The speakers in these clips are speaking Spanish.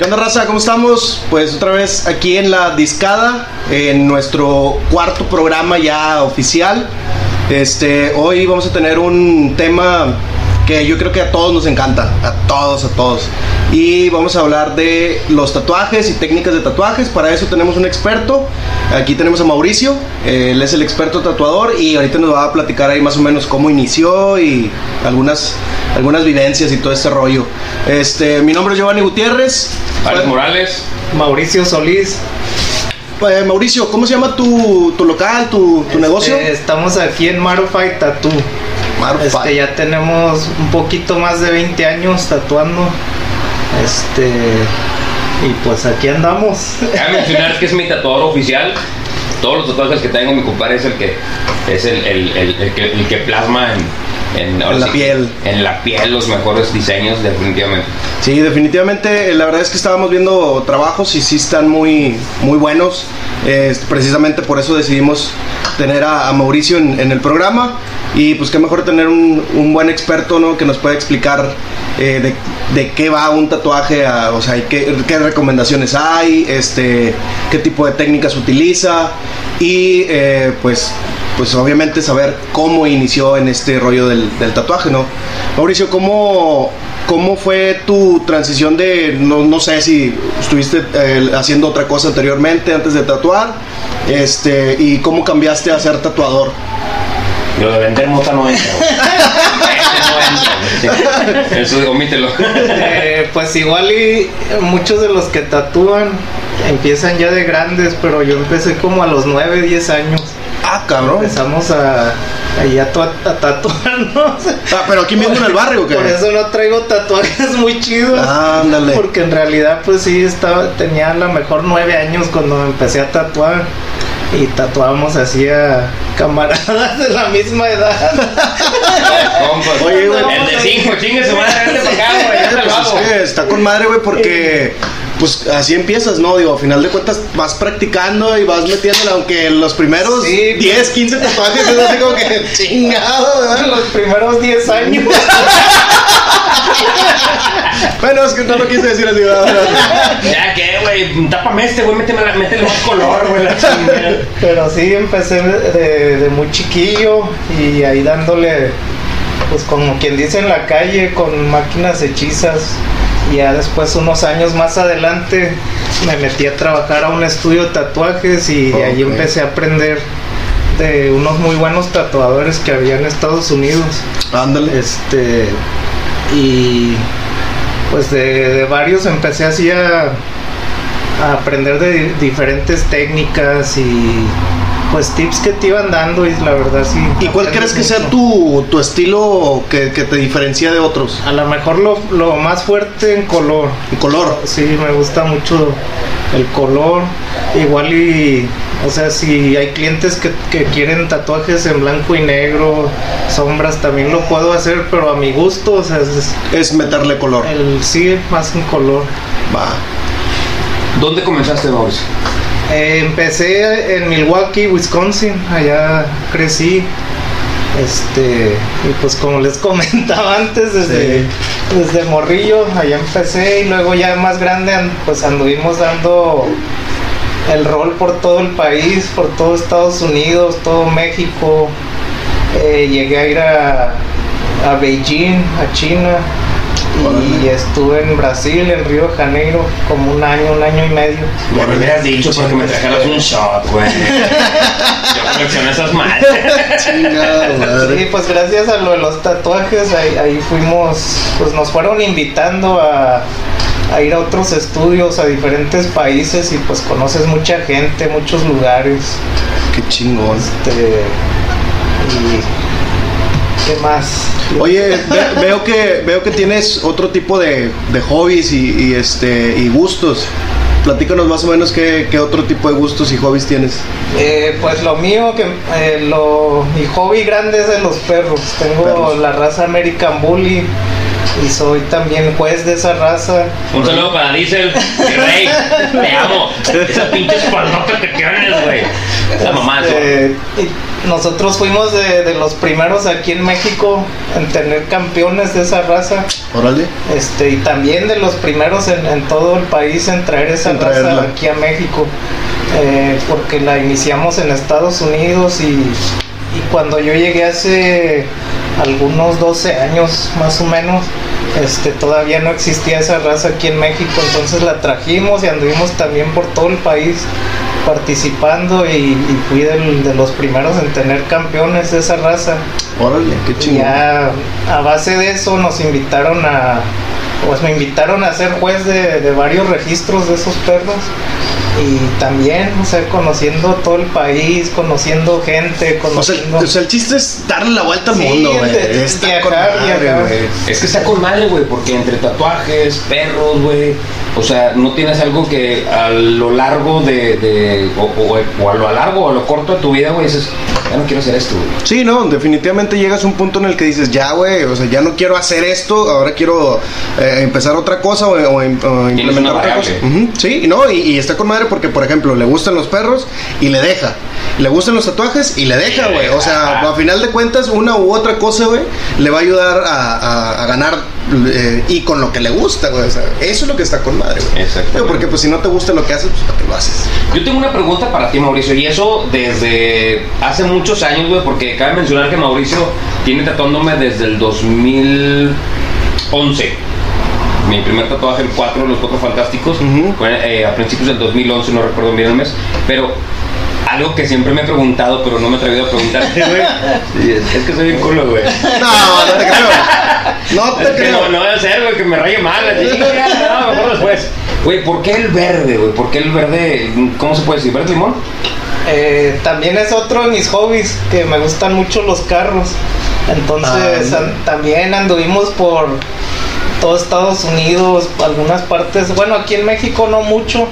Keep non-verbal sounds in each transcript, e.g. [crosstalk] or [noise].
¿Qué onda, raza? ¿Cómo estamos? Pues otra vez aquí en la discada, en nuestro cuarto programa ya oficial. Este, hoy vamos a tener un tema que yo creo que a todos nos encanta, a todos, a todos. Y vamos a hablar de los tatuajes y técnicas de tatuajes. Para eso tenemos un experto. Aquí tenemos a Mauricio, él es el experto tatuador y ahorita nos va a platicar ahí más o menos cómo inició y algunas, algunas vivencias y todo este rollo. Este, mi nombre es Giovanni Gutiérrez. Alex Morales. Mauricio Solís. Eh, Mauricio, ¿cómo se llama tu, tu local, tu, tu Este, negocio? Estamos aquí en Marufai Tattoo. Marfa. Este, ya tenemos un poquito más de 20 años tatuando. Este. Y pues aquí andamos. Cabe mencionar que es mi tatuador oficial. Todos los tatuajes que tengo, mi compadre es el que es el, el- el- que, que plasma en, en, En la sí, piel. En la piel los mejores diseños, definitivamente. Sí, definitivamente, la verdad es que estábamos viendo trabajos y sí están muy, muy buenos. Eh, precisamente por eso decidimos tener a, a Mauricio en, en el programa. Y pues qué mejor tener un, un buen experto, ¿no? Que nos pueda explicar eh, de, de qué va un tatuaje, a- o sea, y qué, qué recomendaciones hay, este, qué tipo de técnicas utiliza y eh, pues, pues obviamente saber cómo inició en este rollo del, del tatuaje, ¿no? Mauricio, ¿cómo, ¿Cómo fue tu transición de, no, no sé si estuviste eh, haciendo otra cosa anteriormente antes de tatuar? Este, y cómo cambiaste a ser tatuador. Lo de vender mota no entra. Eso omítelo. Eh, pues igual y muchos de los que tatúan empiezan ya de grandes, pero yo empecé como a los 9, 10 años. Ah, cabrón. Empezamos a, ahí a, a tatuarnos. Ah, pero aquí mismo en el barrio, ¿o ¿qué? Por eso no traigo tatuajes muy chidos. Ándale. Porque en realidad pues sí estaba, tenía a lo mejor nueve años cuando empecé a tatuar y tatuábamos así a camaradas de la misma edad. Compas. Oye, güey. El de cinco, chingue su madre, vente para acá, güey. Ya te lo Pues hago. es que está con madre, güey, porque pues así empiezas, ¿no? Digo, a final de cuentas vas practicando y vas metiéndole, aunque los primeros Sí, 10, 15 tatuajes es así como que [laughs] chingado, ¿verdad? Los primeros 10 años. [laughs] Bueno, es que no lo quise decir así, ¿verdad? [laughs] Ya que, güey, tápame este, güey, méteme la- métele más color, güey, la chingada. Pero sí empecé de, de muy chiquillo y ahí dándole, pues como quien dice en la calle, con máquinas hechizas. Ya después, unos años más adelante, me metí a trabajar a un estudio de tatuajes y de ahí Ok. empecé a aprender de unos muy buenos tatuadores que había en Estados Unidos. Ándale. Este, y pues de, de varios empecé así a, a aprender de di- diferentes técnicas y pues tips que te iban dando y la verdad sí. ¿Y cuál crees que sea tu, tu estilo que, que te diferencia de otros? A lo mejor lo, lo más fuerte en color. En color. Sí, me gusta mucho el color. Igual y, o sea, si hay clientes que, que quieren tatuajes en blanco y negro, sombras, también lo puedo hacer, pero a mi gusto, o sea, es Es meterle color. el sí, más en color. Va. ¿Dónde comenzaste, Mauricio? Eh, empecé en Milwaukee, Wisconsin, allá crecí. Este, y pues como les [laughs] comentaba antes, desde, Sí. desde morrillo, allá empecé y luego ya más grande, an- pues anduvimos dando el rol por todo el país, por todo Estados Unidos, todo México. Eh, llegué a ir a, a Beijing, a China, y estuve en Brasil, en Río de Janeiro, como un año, un año y medio. Me lo hubieras dicho porque me trajeras un shot, güey. [laughs] Yo colecciono esas madres. Sí, pues gracias a lo de los tatuajes, ahí, ahí fuimos, pues nos fueron invitando a, a ir a otros estudios, a diferentes países y pues conoces mucha gente, muchos lugares. Qué chingón. Este, y ¿qué más? Oye, ve- veo que veo que tienes otro tipo de, de hobbies y, y, este y gustos. Platícanos más o menos qué, qué otro tipo de gustos y hobbies tienes. Eh, pues lo mío, que eh, lo, mi hobby grande es de los perros. Tengo Perros. la raza American Bully, y soy también juez de esa raza. Un saludo para Diesel, mi rey, te amo. Esa pinche espaldota que tienes, güey. La mamá. Nosotros fuimos de, de los primeros aquí en México en tener campeones de esa raza. Órale. Este, y también de los primeros en, en todo el país en traer esa En raza traerla. aquí a México. Eh, porque la iniciamos en Estados Unidos y, y cuando yo llegué hace algunos 12 años más o menos, este, todavía no existía esa raza aquí en México, entonces la trajimos y anduvimos también por todo el país participando y, y fui del- de los primeros en tener campeones de esa raza. Órale, qué chingón. ya a base de eso nos invitaron a, pues me invitaron a ser juez de, de varios registros de esos perros. Y también, o sea, conociendo todo el país, conociendo gente, O sea, conociendo... o sea, el chiste es darle la vuelta al Sí, mundo, güey. Es que está con madre, güey, porque entre tatuajes, perros, güey, o sea, no tienes algo que a lo largo de, de o, o- o a lo largo o a lo corto de tu vida, güey, dices, ya no quiero hacer esto, güey. Sí, no, definitivamente llegas a un punto en el que dices, ya, güey, o sea, ya no quiero hacer esto, ahora quiero eh, empezar otra cosa o, o im- o implementar otra cosa. Sí, no, y, y está con madre porque, por ejemplo, le gustan los perros y le deja. Le gustan los tatuajes y le deja, güey. O sea, a final de cuentas, una u otra cosa, güey, le va a ayudar a, a- a ganar eh, y con lo que le gusta, güey. O sea, eso es lo que está con madre, güey. Digo, Porque, pues, si no te gusta lo que haces, pues, ¿para qué lo haces? Yo tengo una pregunta para ti, Mauricio, y eso desde hace muchos años, güey, porque cabe mencionar que Mauricio tiene tatuándome desde el 2011. Mi primer tatuaje, el 4, los cuatro fantásticos, fue eh, a principios del 2011, no recuerdo bien el mes, pero algo que siempre me he preguntado, pero no me he atrevido a preguntarte, [laughs] güey, es, [laughs] es que soy bien culo, güey. No, no te creo. [laughs] No te Es que creo. no, no debe ser, güey, que me raye mal, así, no, mejor después. Güey, ¿por qué el verde, güey? ¿Por qué el verde, cómo se puede decir, verde limón? Eh, también es otro de mis hobbies, que me gustan mucho los carros. Entonces Ah, también anduvimos por todo Estados Unidos, algunas partes, bueno, aquí en México no mucho,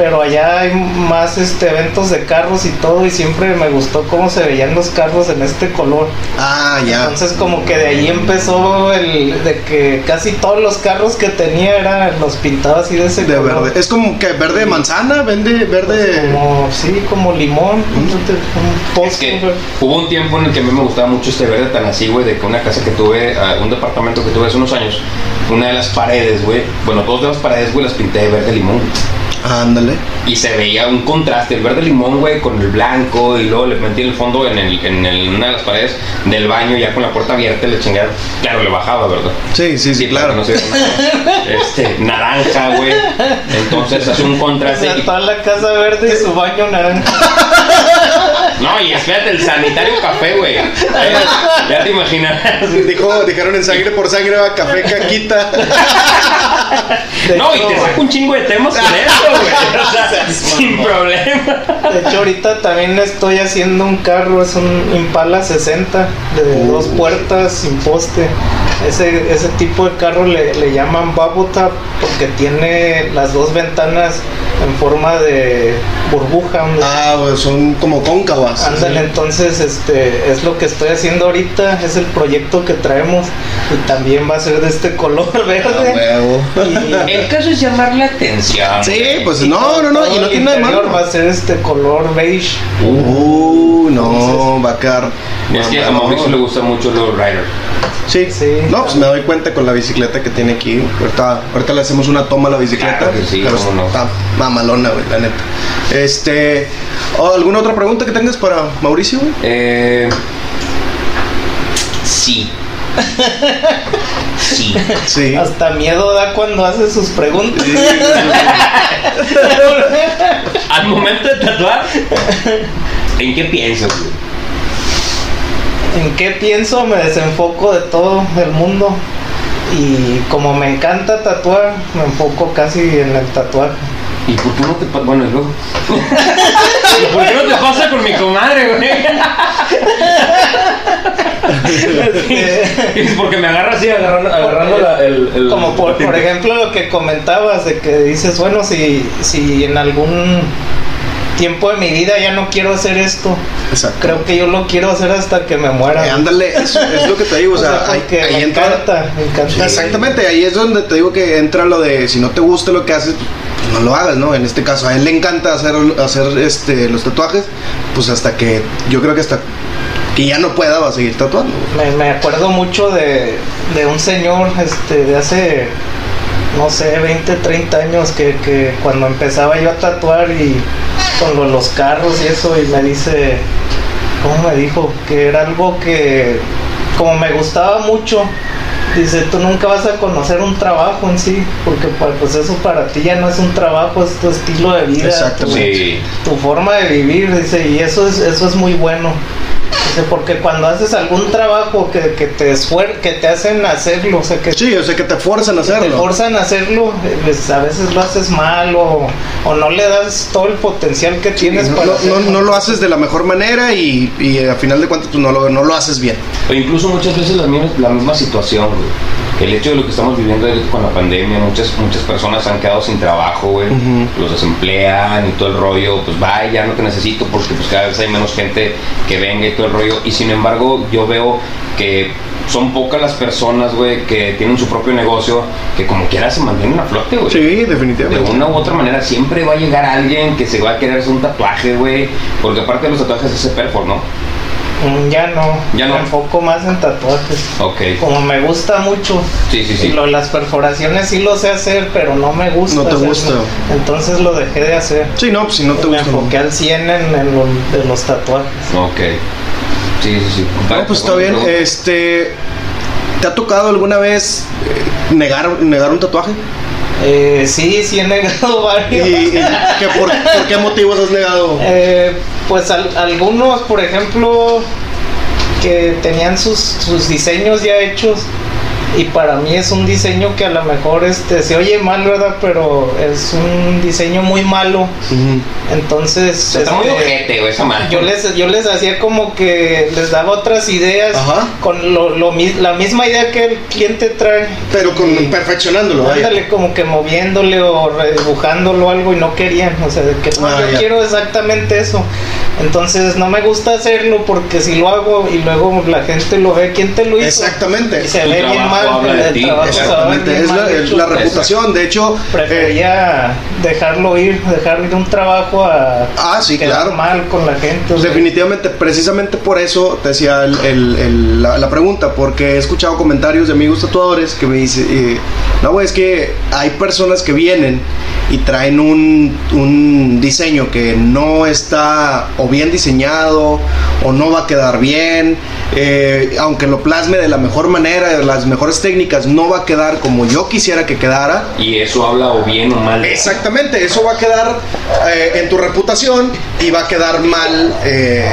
pero allá hay más este eventos de carros y todo y siempre me gustó cómo se veían los carros en este color. Ah, ya. Entonces como que de ahí empezó el de que casi todos los carros que tenía eran los pintados así de ese De color. verde. Es como que verde de manzana, vende Pues verde. como, sí, como limón, un Es que hubo un tiempo en el que a mí me gustaba mucho este verde tan así, güey, de que una casa que tuve, ah, un departamento que tuve hace unos años, una de las paredes, güey, bueno, dos de las paredes, güey, las pinté de verde limón. Ándale. Y se veía un contraste, el verde limón, güey, con el blanco, y luego le metí en el fondo, en, el, en el- una de las paredes del baño, ya con la puerta abierta, le chingada, claro, le bajaba, ¿verdad? Sí, sí, sí, claro. No nada. este, naranja, güey. Entonces hace un O contraste. sea, y- toda la casa verde y su baño naranja. [laughs] No, y espérate, el sanitario café, güey. Ya te imaginarás. Dijo, dijeron en sangre por sangre, va café caquita. No, y te saco un chingo de temas con eso, güey. O sea, [laughs] sin problema. De hecho, ahorita también estoy haciendo un carro, es un Impala 60 de Uh. dos puertas sin poste. Ese, ese tipo de carro le, le llaman top porque tiene las dos ventanas en forma de burbuja. Ah, pues son como cóncavas. Ándale, entonces este es lo que estoy haciendo ahorita, es el proyecto que traemos y también va a ser de este [laughs] color Ah, verde. huevo. Y- El caso es llamar la atención. Sí, pues y no, no, no, y no tiene nada de malo. va a ser este color beige. Uh, no, va a quedar. Es que a Mauricio le gusta mucho los Rider. Sí, Sí. No, pues me doy cuenta con la bicicleta que tiene aquí. Ahorita, ahorita le hacemos una toma a la bicicleta. Claro que sí, pero cómo no. está mamalona, güey, la neta. Este. ¿o ¿Alguna otra pregunta que tengas para Mauricio, güey? Eh, sí. [laughs] Sí. Sí. Hasta miedo da cuando hace sus preguntas. [laughs] Al momento de tatuar, ¿en qué piensas, güey? ¿En qué pienso? Me desenfoco de todo el mundo. Y como me encanta tatuar, me enfoco casi en el tatuaje. ¿Y por qué no te pasa? Bueno, y luego. ¿Y [laughs] por qué no te pasa con mi comadre, güey? Es porque me agarra así, agarrando, agarrando la- el, el- Como por, por ejemplo lo que comentabas de que dices, bueno, si, si en algún tiempo de mi vida ya no quiero hacer esto. Exacto. Creo que yo lo quiero hacer hasta que me muera. Eh, ándale, es lo que te digo, o, [laughs] O sea, sea, ahí, ahí me entra... encanta, me encanta. Exactamente, ahí es donde te digo que entra lo de si no te gusta lo que haces, pues no lo hagas, ¿no? En este caso, a él le encanta hacer, hacer este, los tatuajes, pues hasta que, yo creo que hasta que ya no pueda va a seguir tatuando. Me, me acuerdo mucho de, de un señor este, de hace, no sé, 20, 30 años que, que cuando empezaba yo a tatuar y con lo- los carros y eso, y me dice, ¿cómo me dijo? Que era algo que, como me gustaba mucho, dice, tú nunca vas a conocer un trabajo en sí, porque pa- pues eso para ti ya no es un trabajo, es tu estilo de vida. Sí. tu forma de vivir, dice, y eso es, eso es muy bueno. Dice, porque cuando haces algún trabajo que, que te esfuer que te hacen hacerlo, o sea, que Sí, o sea, que te fuerzan a te hacerlo. forzan a hacerlo, pues, a veces lo haces mal o, o no le das todo el potencial que tienes No, para no, hacerlo. no- no lo haces de la mejor manera y, y a final de cuentas pues no lo, no lo haces bien. O incluso muchas veces la misma, la misma situación, güey. El hecho de lo que estamos viviendo con la pandemia, muchas, muchas personas han quedado sin trabajo, güey. Los desemplean y todo el rollo, pues va, ya no te necesito porque pues cada vez hay menos gente que venga y todo el rollo. Y sin embargo, yo veo que son pocas las personas, güey, que tienen su propio negocio, que como quiera se mantienen a flote, güey. Sí, De definitivamente. una u otra manera siempre va a llegar alguien que se va a querer hacer un tatuaje, güey. Porque aparte de los tatuajes es perfor, ¿no? Mm, Ya no, Ya no. me enfoco más en tatuajes. Ok. Como me gusta mucho, Sí, sí, sí. lo- las perforaciones sí lo sé hacer, pero no me gusta. No te hacerlo. gusta. Entonces lo dejé de hacer. Sí, no, pues si no te me gusta. enfoqué al 100 en, en lo de los tatuajes. Ok. Sí, sí, sí. No, pues está bien. Este, ¿te ha tocado alguna vez eh, negar, negar un tatuaje? Eh, sí, sí he negado ¿Y, [laughs] varios. y por, por qué motivos has negado? Eh, pues al- algunos, por ejemplo, que tenían sus, sus diseños ya hechos y para mí es un diseño que a lo mejor este se oye mal, ¿verdad? Pero es un diseño muy malo. Entonces, Está muy este, ojete, güey, esa yo les, yo les hacía como que les daba otras ideas Ajá. con lo, lo la misma idea que el cliente trae. Pero con, Y- perfeccionándolo. Ándale, como que moviéndole o redibujándolo o algo y no querían. O sea, de que no, Ah, yo ya. quiero exactamente eso. Entonces no me gusta hacerlo porque si lo hago y luego la gente lo ve, ¿quién te lo hizo? Exactamente. Y se ve bien trabajo mal. habla de ti, Exactamente. Es la, hecho. la reputación. De hecho, eh, Prefería dejarlo ir, dejar ir un trabajo a Ah, sí, quedar claro. mal con la gente. o sea. Definitivamente, precisamente por eso te decía el- el- el- la, la pregunta, porque he escuchado comentarios de amigos tatuadores que me dicen, eh, no, es que hay personas que vienen y traen un, un diseño que no está o bien diseñado o no va a quedar bien, eh, aunque lo plasme de la mejor manera, de las mejores técnicas, no va a quedar como yo quisiera que quedara. Y eso habla o bien o mal. Exactamente, eso va a quedar eh, en tu reputación y va a quedar mal, eh,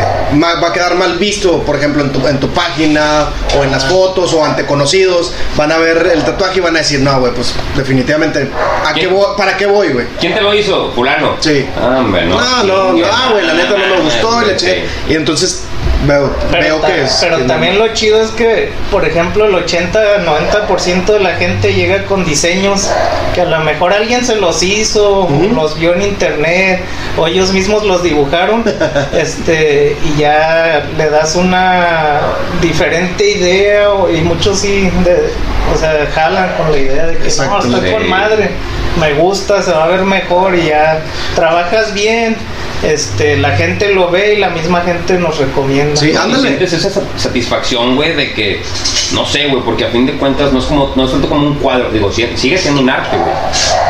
va a quedar mal visto, por ejemplo, en tu, en tu página o en las fotos o ante conocidos. Van a ver el tatuaje y van a decir, no, güey, pues definitivamente, ¿a qué voy- ¿para qué voy, güey? ¿Quién te lo hizo? Fulano. Sí. Ah, hombre, no. No, no, no, güey, la neta no me gustó y le Sí. eché. Y entonces veo, Pero, veo ta- que es. pero que no. también lo chido es que, por ejemplo, el 80-90% de la gente llega con diseños que a lo mejor alguien se los hizo, Ujú. los vio en internet, o ellos mismos los dibujaron, [laughs] este, y ya le das una diferente idea, o- y muchos sí, de- o sea, jalan con la idea de que Exacto, no, estoy con madre, me gusta, se va a ver mejor, y ya trabajas bien. Este, la gente lo ve y la misma gente nos recomienda. Sí, ándale. sientes esa sa- satisfacción, güey, de que, no sé, güey, porque a fin de cuentas no es como, no es tanto como un cuadro, digo, sigue siendo un arte, güey.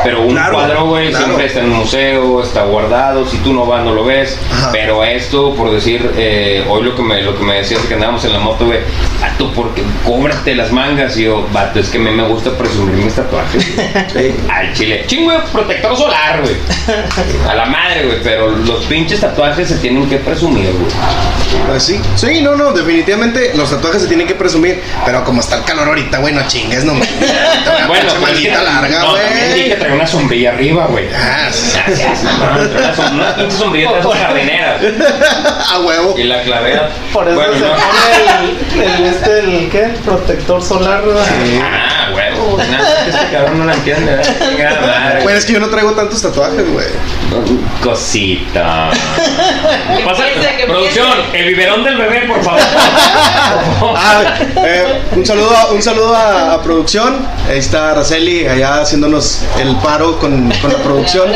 Pero un Claro, cuadro, güey, claro. siempre está en un museo, está guardado, si tú no vas no lo ves. Ajá. Pero esto, por decir, eh, hoy lo que me, lo que me decías que andábamos en la moto, güey, vato, porque cóbrate las mangas. Y yo, vato, es que a mí me gusta presumir mis tatuajes. [laughs] Al chile. Chingo protector solar, güey. A la madre, güey. Pero los pinches tatuajes se tienen que presumir, güey. Pues sí, sí, no, no, definitivamente los tatuajes se tienen que presumir, pero como está el calor ahorita, güey, no chingues, no mames. [laughs] Bueno, Bueno, pero es que- larga, no, también que güey. trae una sombrilla arriba, güey. Ah, sí. Gracias, no, una, pinche sombrilla de esas jardineras. [laughs] A huevo. Y la clavera. Por eso bueno, se no. pone el, el, este, el, ¿qué? protector solar. ¿verdad? Ah, güey. Nada, que este cabrón no la entiende, ¿verdad? Bueno, es que yo no traigo tantos tatuajes, güey. Cosita. [laughs] Pasa, producción, el biberón del bebé, por favor. [laughs] Ah, eh, un saludo, a- un saludo a, a producción. Ahí está Araceli allá haciéndonos el paro con, con la producción.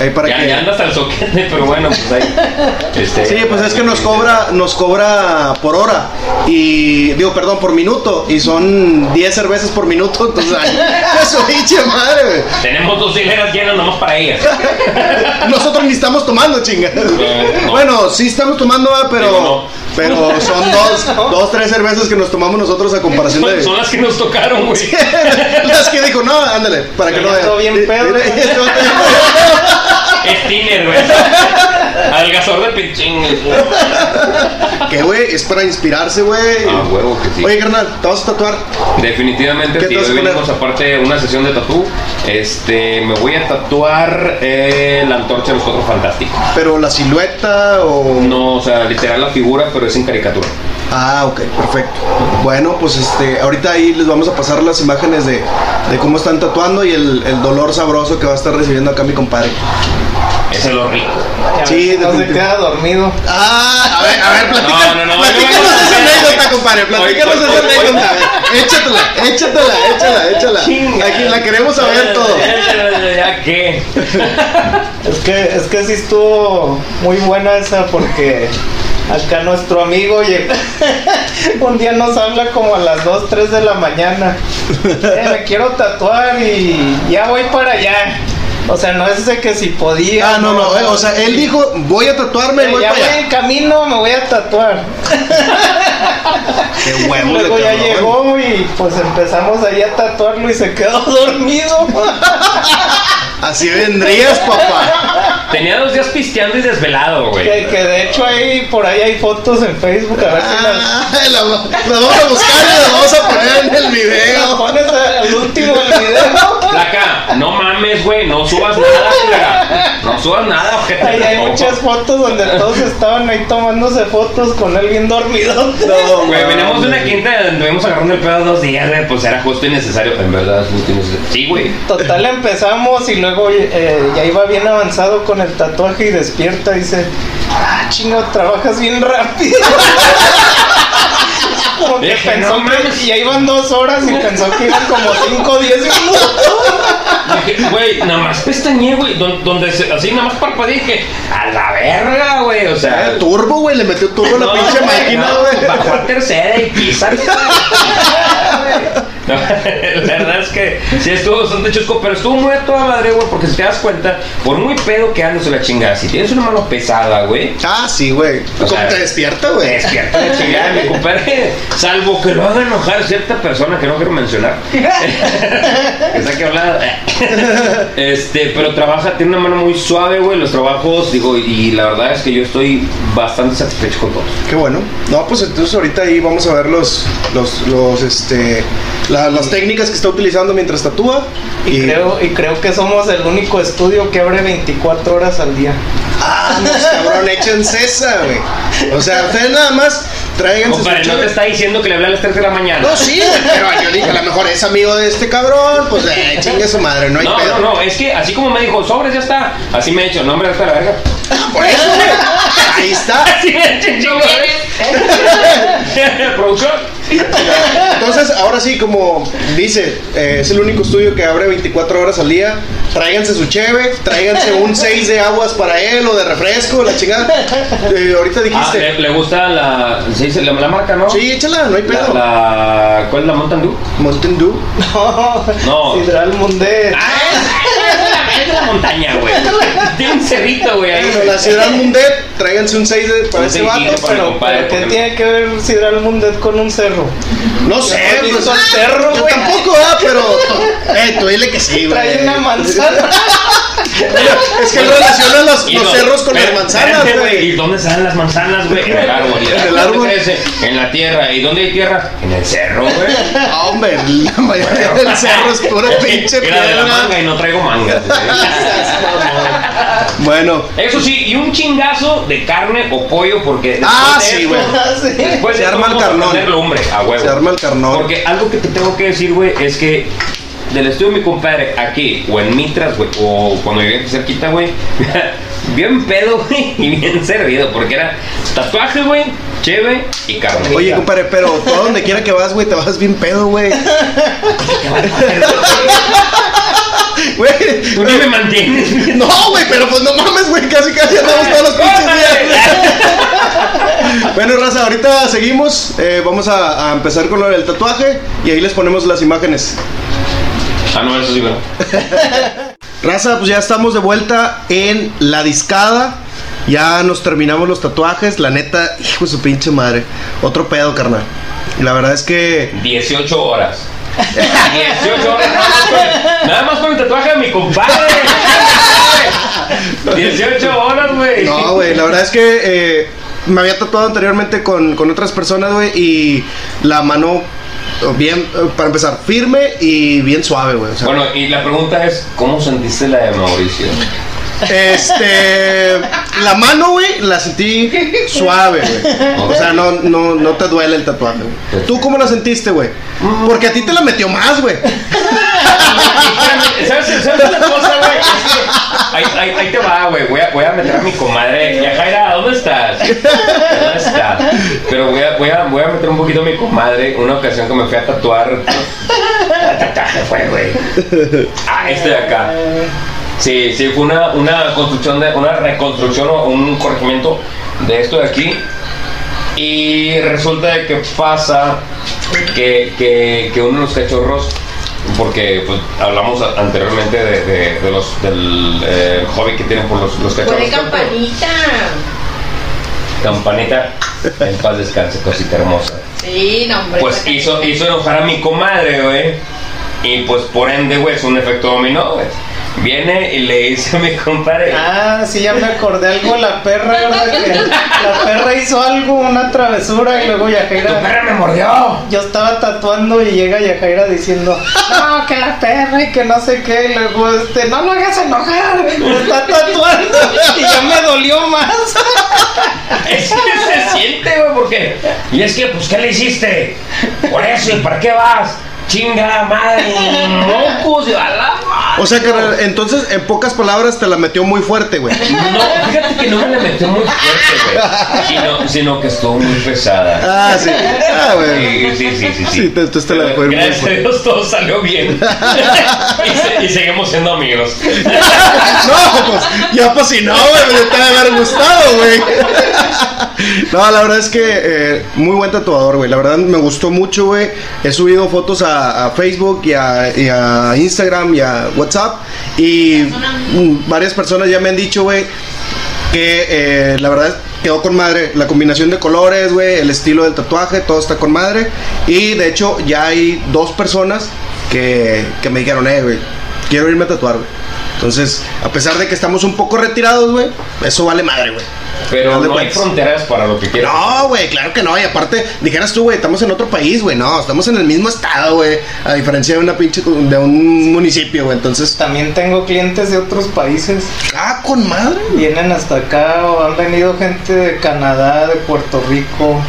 Ahí para ya, que. ya anda hasta el soquete, pero bueno, pues ahí. [laughs] Este, Sí, pues es que nos cobra, nos cobra por hora y digo, perdón, por minuto y son 10 cervezas por minuto, entonces ay, [laughs] eso pinche madre, güey. Tenemos dos hileras llenas nomás para ellas. [laughs] Nosotros ni estamos tomando, chinga. no. Bueno, sí estamos tomando, ah, pero Digo, no. pero son dos, dos, tres cervezas que nos tomamos nosotros a comparación Son, de son las que nos tocaron, güey. las que dijo, no, ándale, para que no vean. bien pedo. Es tiner, güey. Algazor de pinchín. Que güey, es para inspirarse, güey. Ah, huevo que sí. Oye, carnal, te vas a tatuar. Definitivamente, ¿Qué te sí, vas a hoy poner? venimos aparte una sesión de tatú. Este, me voy a tatuar eh, la antorcha de los cuatro fantásticos. Pero la silueta o. No, o sea, literal la figura, pero es en caricatura. Ah, ok, perfecto. Bueno, pues este, ahorita ahí les vamos a pasar las imágenes de, de cómo están tatuando y el, el dolor sabroso que va a estar recibiendo acá mi compadre. Ese es lo rico. Sí, no se queda dormido. Ah, a ver, a ver, platica, No, no, no, platícanos no, no, esa anécdota, compadre, platícanos esa anécdota. Échatela, échatela, échala, échala. Aquí la queremos saber todo. [laughs] ¿Ya qué? Es que, es que sí estuvo muy buena esa porque acá nuestro amigo llegó- [laughs] un día nos habla como a las 2, 3 de la mañana. "Eh, me quiero tatuar y ya voy para allá. O sea, no es de que si podía. Ah, no, no, eh, o sea, él dijo, voy a tatuarme voy ya para voy allá. en camino, me voy a tatuar. Qué huevos de Luego ya cabrón. llegó y pues empezamos ahí a tatuarlo y se quedó [laughs] dormido. Así vendrías, papá. Tenía dos días pisteando y desvelado, güey. que, que de hecho ahí por ahí hay fotos en Facebook, a ver si las, Ah, la, la vamos a buscar y la vamos a poner en el video. pones al último del video. Placa, no mames, güey, no subas nada, placa. No subas nada, ojete. Ahí hay muchas fotos donde todos estaban ahí tomándose fotos con él bien dormido. No, Güey, veníamos de una quinta donde estuvimos agarrando el pedo dos días, güey, pues era justo y necesario. En verdad, es justo y necesario. Sí, güey. Total empezamos y luego eh, ya iba bien avanzado con el tatuaje y despierta y dice, ah, chingo, trabajas bien rápido. [laughs] Como que Dije, pensó "No que mames". ya iban dos horas y pensó que iban como cinco o diez minutos. Dije, Güey, nada más pestañé, güey. don- Donde se- así nada más parpadeé dije, a la verga, güey. O sea. Ah, Turbo, güey, le metió turbo a la pinche güey, máquina, no, güey. Bajó a tercera y pisa. [laughs] [laughs] La verdad es que sí estuvo bastante chusco, pero estuvo muy a toda madre, güey, porque si te das cuenta, por muy pedo que andes la chingada, si tienes una mano pesada, güey, Ah, sí, güey. ¿Cómo sea, te despierta, te güey? despierta de chingada, [laughs] mi compadre. Salvo que lo haga enojar cierta persona que no quiero mencionar. [laughs] que saque hablada. Este, pero trabaja, tiene una mano muy suave, güey. Los trabajos, digo, y la verdad es que yo estoy bastante satisfecho con todos. Qué bueno. No, pues entonces ahorita ahí vamos a ver los, los, los, este, la- las técnicas que está utilizando mientras tatúa. Y creo, y creo que somos el único estudio que abre 24 horas al día. Ah, no, cabrón, échense esa, güey. O sea, ustedes nada más tráiganse su Compadre, no te está diciendo que le hablé a las 3 de la mañana. No, sí, pero yo dije, a lo mejor es amigo de este cabrón, pues eh, chingue su madre, no hay No, pedo. no, no, es que así como me dijo, sobres ya está, así me he hecho, no, hombre, hasta la verga. [laughs] Por eso, güey. [laughs] Ahí está. Así me he hecho, chingo, [laughs] Producción. Entonces, ahora sí, como dice, eh, es el único estudio que abre 24 horas al día. Tráiganse su cheve, tráiganse un [laughs] 6 de aguas para él o de refresco, la chingada. Eh, ahorita Ah, dijiste. le, le gusta la, ¿sí, la, la marca, ¿no? sí, échala, no hay La, pedo. la- ¿Cuál es la Mountain Dew? Mountain Dew. No, No. [laughs] Sidral Mundet. Ah, es, es de la, de montaña, güey. Tiene un cerrito, güey. Bueno, la Ciudad Mundet, tráiganse un 6 de, para Un ese vato. Pero, compadre, pero ¿qué porque- tiene que ver Sidral Mundet con un cerro? No sé, pues. visto el cerro, yo güey. tampoco, ah, pero. Eh, tú dile que sí, güey. Trae una manzana. [laughs] Es que él relaciona los, cerros con las manzanas, güey. ¿Y dónde salen las manzanas, güey? En el árbol. ¿Y En el árbol. En la tierra. ¿Y dónde hay tierra? En el cerro, güey. No, hombre, la mayoría del cerro es pura pinche Era de la piedra. manga y no traigo mangas, güey. Bueno, Eso sí, y un chingazo de carne o pollo porque Ah, sí, güey. Después Se arma el carnón. poner lumbre a huevo. se arma el carnón. Porque algo que te tengo que decir, güey, es que del estudio de mi compadre aquí o en Mitras, güey, o cuando llegué aquí cerquita, güey, [laughs] bien pedo, güey, y bien servido, porque era tatuaje, güey, cheve y carne. Oye, compadre, pero tú a donde quiera que vas, güey, te vas bien pedo, güey. [laughs] Güey. ¿Tú ni me mantienes? No, güey, pero pues no mames, güey, casi casi andamos todos los pinches días. Bueno, raza, ahorita seguimos. eh, vamos a, a empezar con lo del tatuaje y ahí les ponemos las imágenes. Ah, no, eso sí, ¿verdad? [laughs] Raza, pues ya estamos de vuelta en la discada. Ya nos terminamos los tatuajes. La neta, hijo de su pinche madre. Otro pedo, carnal. La verdad es que 18 horas. 18 horas nada más con, nada más con el tatuaje de mi compadre. 18 horas, güey. No, güey, la verdad es que eh, me había tatuado anteriormente con, con otras personas, güey, y la mano bien, eh, para empezar, firme y bien suave, güey. O sea, Bueno, y la pregunta es, ¿cómo sentiste la de Mauricio? este, la mano, güey, la sentí suave, güey. O sea, no, no, no te duele el tatuaje, güey. ¿Tú cómo la sentiste, güey? Porque a ti te la metió más, güey. ¿Sabes, ¿Sabes una cosa, güey? Ahí, ahí, ahí te va, güey. Voy a, voy a meter a mi comadre. Ya, Jaira, ¿dónde estás? ¿Dónde estás? Pero voy a, voy, a, voy a meter un poquito a mi comadre. Una ocasión que me fui a tatuar. Tatuaje fue, güey. Ah, este de acá. Sí, sí, fue una, una construcción, de, una reconstrucción o un corregimiento de esto de aquí. Y resulta de que pasa que, que, que uno de los cachorros, porque pues, hablamos anteriormente de, de- de los, del eh, hobby que tienen por los, los cachorros. Pone campanita. Campanita, en paz descanse, cosita hermosa. Sí, no, hombre. Pues hizo, hizo enojar a mi comadre, güey. Y pues por ende, güey, es un efecto dominó, güey. Viene y le dice a mi compadre. Ah, sí, ya me acordé algo. La perra, [laughs] ¿verdad? Que la perra hizo algo, una travesura y luego ¡Tu Yajaira. perra me mordió! Yo estaba tatuando y llega Yajaira diciendo, no, que la perra y que no sé qué. Y luego, este, no lo hagas enojar, me está tatuando. Y ya me dolió más. Es que se siente, güey, porque. Y es que, pues, ¿qué le hiciste? Por eso, ¿y para qué vas? Chinga madre, [laughs] mocos, y a la madre. O sea, carnal, entonces, en pocas palabras, te la metió muy fuerte, güey. No, fíjate que no me la metió muy fuerte, güey. Sino, sino que estuvo muy pesada. Ah, sí. Ah, güey. Sí, sí, sí, sí. Sí, te- entonces te la muy Gracias a. Dios todo salió bien. [laughs] y, se- y seguimos siendo amigos. [laughs] No, pues, ya pues si no, güey, me te debe haber gustado, güey. No, la verdad es que eh, muy buen tatuador, güey. La verdad me gustó mucho, güey. He subido fotos a, a Facebook y a, Instagram y a WhatsApp. Y mm, varias personas ya me han dicho, güey, que eh, la verdad quedó con madre. La combinación de colores, güey, el estilo del tatuaje, todo está con madre. Y de hecho, ya hay dos personas que, me dijeron, eh, güey, quiero irme a tatuar. Entonces, a pesar de que estamos un poco retirados, güey, eso vale madre, güey. Pero no hay fronteras para lo que quieras. No, güey, claro que no. Y aparte, dijeras tú, güey, estamos en otro país, güey. No, estamos en el mismo estado, güey. A diferencia de una pinche, de un municipio, güey. Entonces, También tengo clientes de otros países. ah, con madre. güey. Vienen hasta acá o han venido gente de Canadá, de Puerto Rico.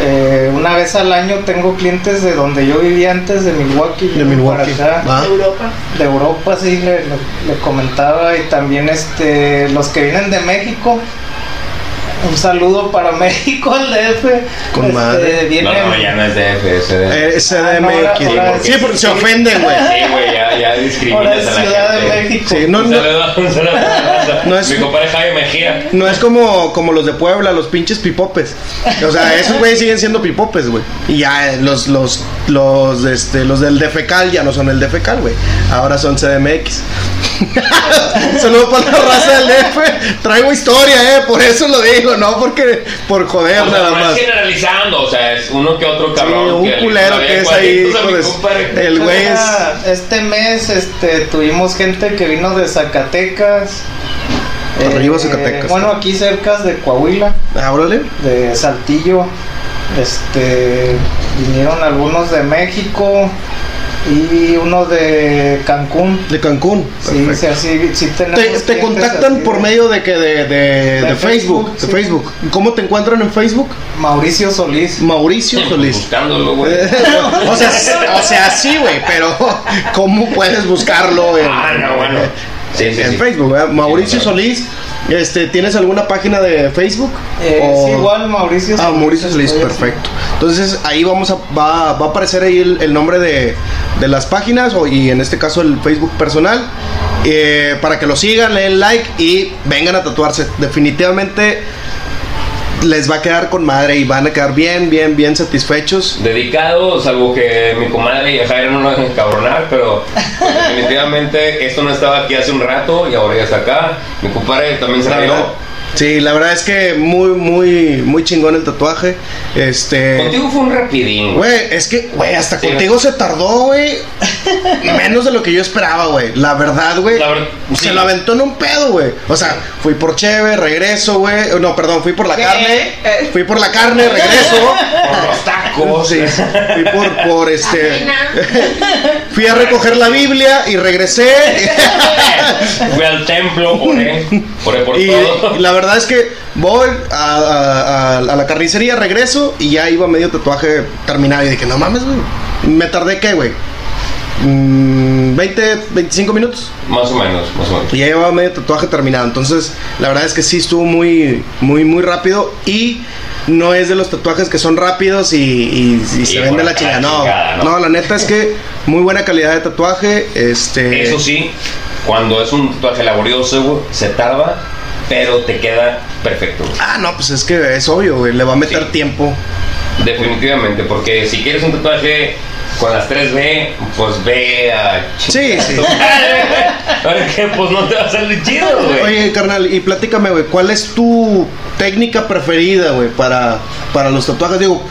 Eh, una vez al año tengo clientes de donde yo vivía antes, de Milwaukee. De Milwaukee. para acá. Va. Europa. De Europa, sí, le, le- le comentaba. Y también este los que vienen de México. Un saludo para México, al DF. Con Este, madre. No, no, ya no es DF, es. Eh, SDMX, Ah, no, ahora- Sí, porque se ofenden, güey. Sí, güey, ya, ya discriminas a la Ciudad de. México. Sí, no, un no, saludo, un saludo a la raza. No es- Mi compadre Jaime Mejía. no es como, como los de Puebla, los pinches pipopes. O sea, esos güeyes siguen siendo pipopes, güey. Y ya, eh, los, los los, este, los del Defecal ya no son el Defecal, güey. Ahora son CDMX. [laughs] Saludos para la raza del DF. Traigo historia, eh, por eso lo digo, no porque por joder O sea, nada no más. es generalizando, o sea, es uno que otro Sí, cabrón. un que culero le- que es ahí, compadre. El güey es. Este mes este, tuvimos gente que vino de Zacatecas. Arriba Zacatecas. Bueno, aquí cerca de Coahuila, Ah, órale. de Saltillo. Este, vinieron algunos de México y uno de Cancún. De Cancún. Sí, Perfecto. sí, sí, sí tenemos Te, contactan así por de- medio de que de, de, de De Facebook, Facebook, de. Facebook. ¿Cómo te encuentran en Facebook? Mauricio Solís. Mauricio Solís. Buscándolo, güey. [laughs] o sea, o sea, sí, güey, pero ¿cómo puedes buscarlo en, Ah, no, bueno. Sí, sí, en sí. Facebook? ¿verdad? Mauricio Sí, claro. Solís, este, ¿tienes alguna página de Facebook? Eh, O- Sí, igual Mauricio Ah, Mauricio Solís, perfecto. Entonces ahí vamos a, va, va a aparecer ahí el, el nombre de, de las páginas o, y en este caso el Facebook personal eh, para que lo sigan, le den like y vengan a tatuarse. Definitivamente les va a quedar con madre y van a quedar bien, bien, bien satisfechos. Dedicado, salvo que mi comadre y Jairo no nos dejen cabronar, pero pues, definitivamente esto no estaba aquí hace un rato y ahora ya está acá. Mi compadre también se La. Sí, la verdad es que muy, muy, muy chingón el tatuaje. Este. Contigo fue un rapidín, güey. Güey, es que, güey, hasta Sí. contigo se tardó, güey. Menos de lo que yo esperaba, güey. La verdad, güey. La ver- Se sí. lo aventó en un pedo, güey. O sea, fui por cheve, regreso, güey. No, perdón, fui por la ¿Qué? carne. Eh. Fui por la carne, regreso. Por los tacos. Sí, fui por, por este. [laughs] Fui a recoger la Biblia y regresé. [laughs] Fui al templo, oré, oré por Y, todo. y la verdad es que voy a, a- a- a la carnicería, regreso y ya iba medio tatuaje terminado. Y dije, no mames, güey. Me tardé, ¿qué, güey? Mm, 20, 25 minutos. Más o menos, más o menos. Y ya llevaba medio tatuaje terminado. Entonces, la verdad es que sí estuvo muy, muy, muy rápido. Y no es de los tatuajes que son rápidos y, y- y se Y ven por de la chingada. No, ¿no? no, la neta es que muy buena calidad de tatuaje. Este. Eso sí, cuando es un tatuaje laborioso, se tarda, pero te queda perfecto. güey. Ah, no, pues es que es obvio, güey. Le va a meter Sí. tiempo. Definitivamente, porque si quieres un tatuaje con las 3B, pues ve a... Sí, sí. [laughs] Porque pues no te va a salir chido, güey. Oye, carnal, y platícame, güey, ¿cuál es tu técnica preferida, güey, para, para los tatuajes? Digo,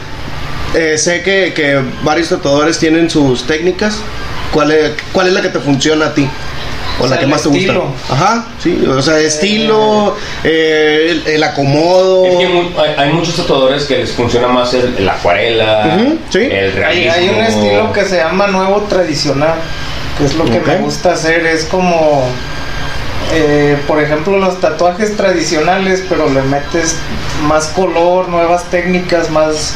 eh, sé que, que varios tatuadores tienen sus técnicas. ¿Cuál es, ¿Cuál es la que te funciona a ti? O, O la que el más te gusta. estilo. Ajá, sí, o sea, estilo, eh, el, el acomodo. Es que mu- hay, hay muchos tatuadores que les funciona más el, el acuarela, Ujú, sí. el Hay, realismo. hay un estilo que se llama nuevo tradicional, que es lo que me gusta hacer, es como, eh, por ejemplo, los tatuajes tradicionales, pero le metes más color, nuevas técnicas, más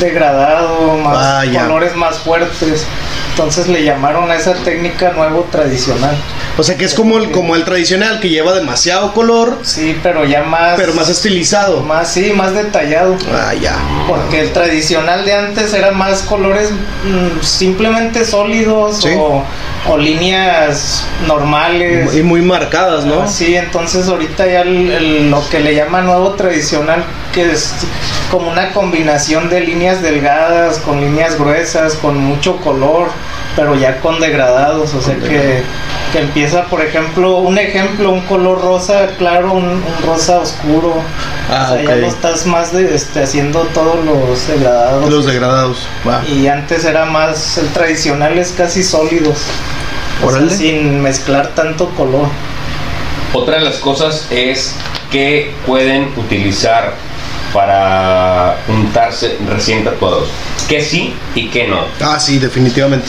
degradado, más Ah, colores más fuertes. Entonces le llamaron a esa técnica nuevo tradicional. O sea, que es como el, como el tradicional, que lleva demasiado color, Sí, pero ya más... pero más estilizado. Más, sí, más detallado. Ah, ya. Porque el tradicional de antes era más colores mm, simplemente sólidos Sí. o, o líneas normales. Y muy marcadas, ¿no? Sí, entonces ahorita ya el- el- lo que le llama nuevo tradicional, que es como una combinación de líneas delgadas con líneas gruesas, con mucho color, pero ya con degradados, o sea que, que empieza, por ejemplo, un ejemplo, un color rosa claro, un, un rosa oscuro. Ah, o sea, ya lo estás más de, este, haciendo todos los degradados. Los degradados. Va. Y antes era más, el tradicional es casi sólidos. O sea, sin mezclar tanto color. Otra de las cosas es que pueden utilizar para untarse recién tatuados. Que sí y que no. Ah, sí, definitivamente.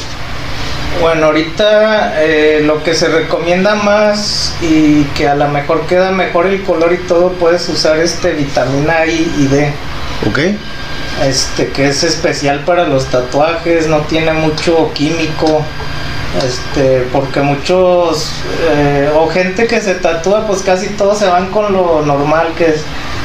Bueno, ahorita eh, lo que se recomienda más y que a lo mejor queda mejor el color y todo, puedes usar este vitamina I y D, ¿Ok? este que es especial para los tatuajes, no tiene mucho químico, este porque muchos eh, o gente que se tatúa, pues casi todos se van con lo normal que es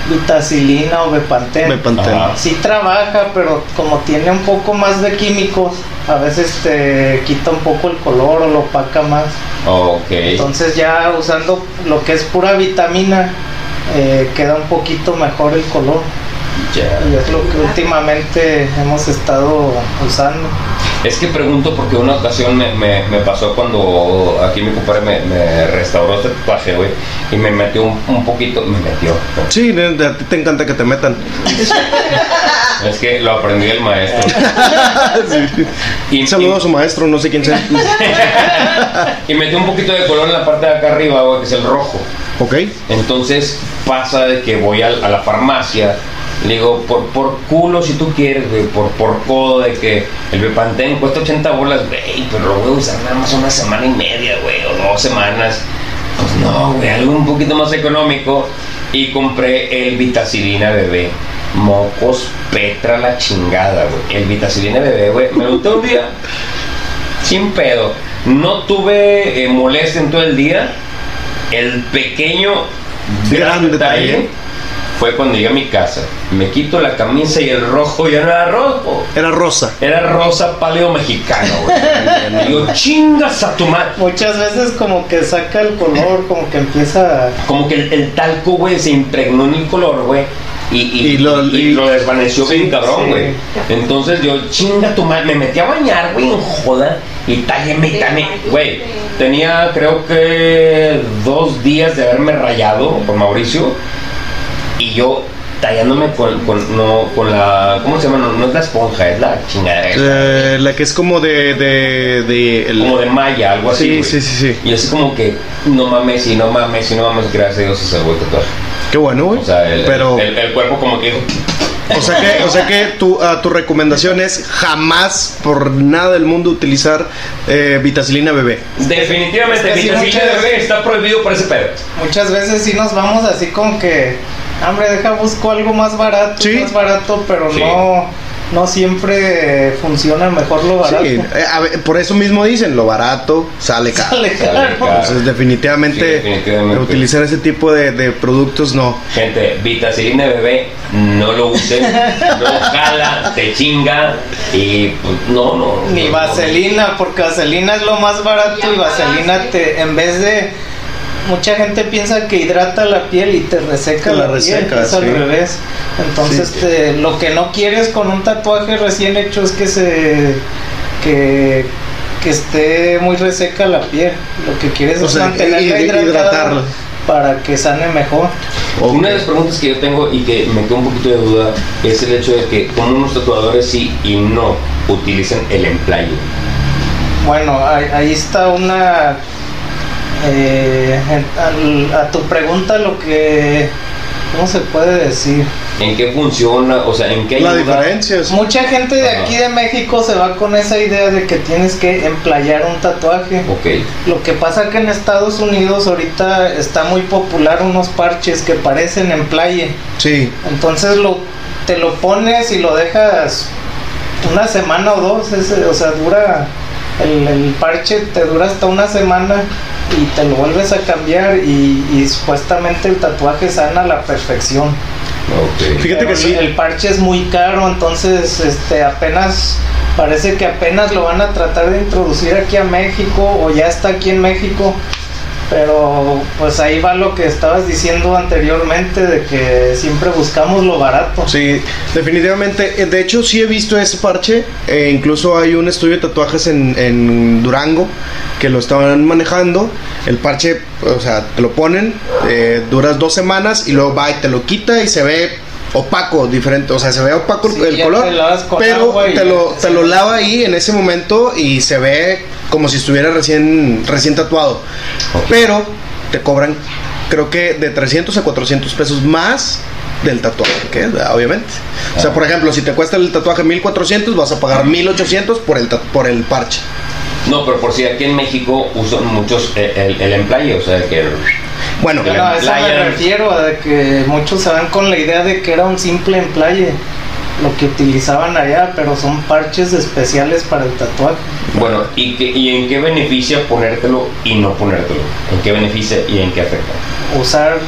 vitacilina o bepantén. Me pantén. Ajá. Sí trabaja, pero como tiene un poco más de químicos, a veces te quita un poco el color o lo opaca más. Ok. Entonces ya usando lo que es pura vitamina, eh, queda un poquito mejor el color. Ya. Y es lo que últimamente hemos estado usando. Es que pregunto porque una ocasión me, me, me pasó cuando aquí mi compadre me, me restauró este tatuaje, güey, y me metió un, un poquito, me metió. Sí, a ti te encanta que te metan. Es que lo aprendí del maestro. [laughs] Y, Un saludo a su maestro, no sé quién sea. y, [laughs] y metió un poquito de color en la parte de acá arriba, güey, que es el rojo. Ok. Entonces pasa de que voy a, la farmacia, le digo, por, por culo si tú quieres, güey, por, por codo de que el Bepantén cuesta 80 bolas, güey, pero lo voy a usar nada más una semana y media, güey, o dos semanas. Pues no, güey, algo un poquito más económico. Y compré el Vitacilina bebé. Mocos Petra la chingada, güey. El Vitacilina bebé, güey. Me lo unté un día. Sin pedo. No tuve eh, molestia en todo el día. El pequeño Gran detalle. Fue cuando llegué a mi casa. Me quito la camisa y el rojo ya no era rojo. Era rosa. Era rosa pálido mexicano, güey. [laughs] Digo, chingas a tu madre. Muchas veces como que saca el color, como que empieza a... Como que el, el talco, güey, se impregnó en el color, güey. Y, y, Y lo- y y- lo desvaneció Sí, bien cabrón, sí. güey. Entonces yo, chinga tu madre, me metí a bañar, güey, en joda. Y tálleme, y tálleme. Güey, tenía creo que dos días de haberme rayado con Mauricio. Y yo tallándome con, con, no, con la. ¿Cómo se llama? No, no es la esponja, es la chingadera. esa. Eh, la que es como de. de, de el- como de malla, algo así. Sí, sí, sí, sí. Y así como que, no mames, y no mames, y no mames, gracias a Dios se salvó el tatuaje. Qué bueno, güey. O sea, el, Pero, el, el cuerpo como que o sea que, o sea que tu, ah, tu recomendación es jamás, por nada del mundo, utilizar eh, vitacilina bebé. definitivamente, Es que sí, vitacilina muchas- bebé está prohibido por ese pedo. Muchas veces sí nos vamos así como que, hombre, deja busco algo más barato, Sí. más barato, pero Sí. no, no siempre funciona mejor lo barato. Sí, eh, a ver, por eso mismo dicen, lo barato sale caro. Sale caro. Entonces, definitivamente, Sí, definitivamente. utilizar ese tipo de, de productos no. Gente, vitacilina bebé, no lo usen, no jala, te chinga y pues no, no. Ni no, vaselina, porque vaselina es lo más barato Ya y vaselina te, en vez de mucha gente piensa que hidrata la piel y te reseca Te la la, reseca, piel, es al revés. Entonces Sí. te- lo que no quieres con un tatuaje recién hecho es que se que, que esté muy reseca la piel. Lo que quieres O es sea, mantenerla hid- hidratada hidratarla. para que sane mejor. Una de las preguntas que yo tengo y que me queda un poquito de duda es el hecho de que como unos tatuadores sí y no utilizan el emplayo. Bueno, ahí, ahí está una... eh, al- a tu pregunta lo que... ¿Cómo se puede decir? ¿En qué funciona? O sea, ¿en qué La ayuda? diferencia es... Mucha gente de Ajá. aquí de México se va con esa idea de que tienes que emplayar un tatuaje. Ok. Lo que pasa que en Estados Unidos ahorita está muy popular unos parches que parecen emplaye. Sí, Entonces lo, te lo pones y lo dejas una semana o dos, ese- o sea, dura, el, el parche te dura hasta una semana y te lo vuelves a cambiar y, y supuestamente el tatuaje sana a la perfección. Fíjate Pero que sí. El parche es muy caro, entonces este apenas parece que apenas lo van a tratar de introducir aquí a México o ya está aquí en México. Pero pues ahí va lo que estabas diciendo anteriormente de que siempre buscamos lo barato. Sí, definitivamente. Eh, De hecho, sí he visto ese parche. Eh, incluso hay un estudio de tatuajes en, en Durango que lo estaban manejando. El parche, o sea, te lo ponen, eh, duras dos semanas y luego va y te lo quita y se ve opaco, diferente. O sea, se ve opaco Sí, el color, pero te lo, te lo lava ahí en ese momento y se ve como si estuviera recién, recién tatuado. Ok. Pero te cobran, creo que de 300 a 400 pesos más del tatuaje, que obviamente. O sea, Ah. por ejemplo, si te cuesta el tatuaje 1400, vas a pagar 1800 por el, por el parche. No, pero por si aquí en México usan muchos eh, el, el emplayo, o sea, que Bueno, Yo no, a eso me refiero, a que muchos se van con la idea de que era un simple emplaye, lo que utilizaban allá, pero son parches especiales para el tatuaje. Bueno, ¿y, qué- ¿y en qué beneficia ponértelo y no ponértelo? ¿En qué beneficia y en qué afecta? Usar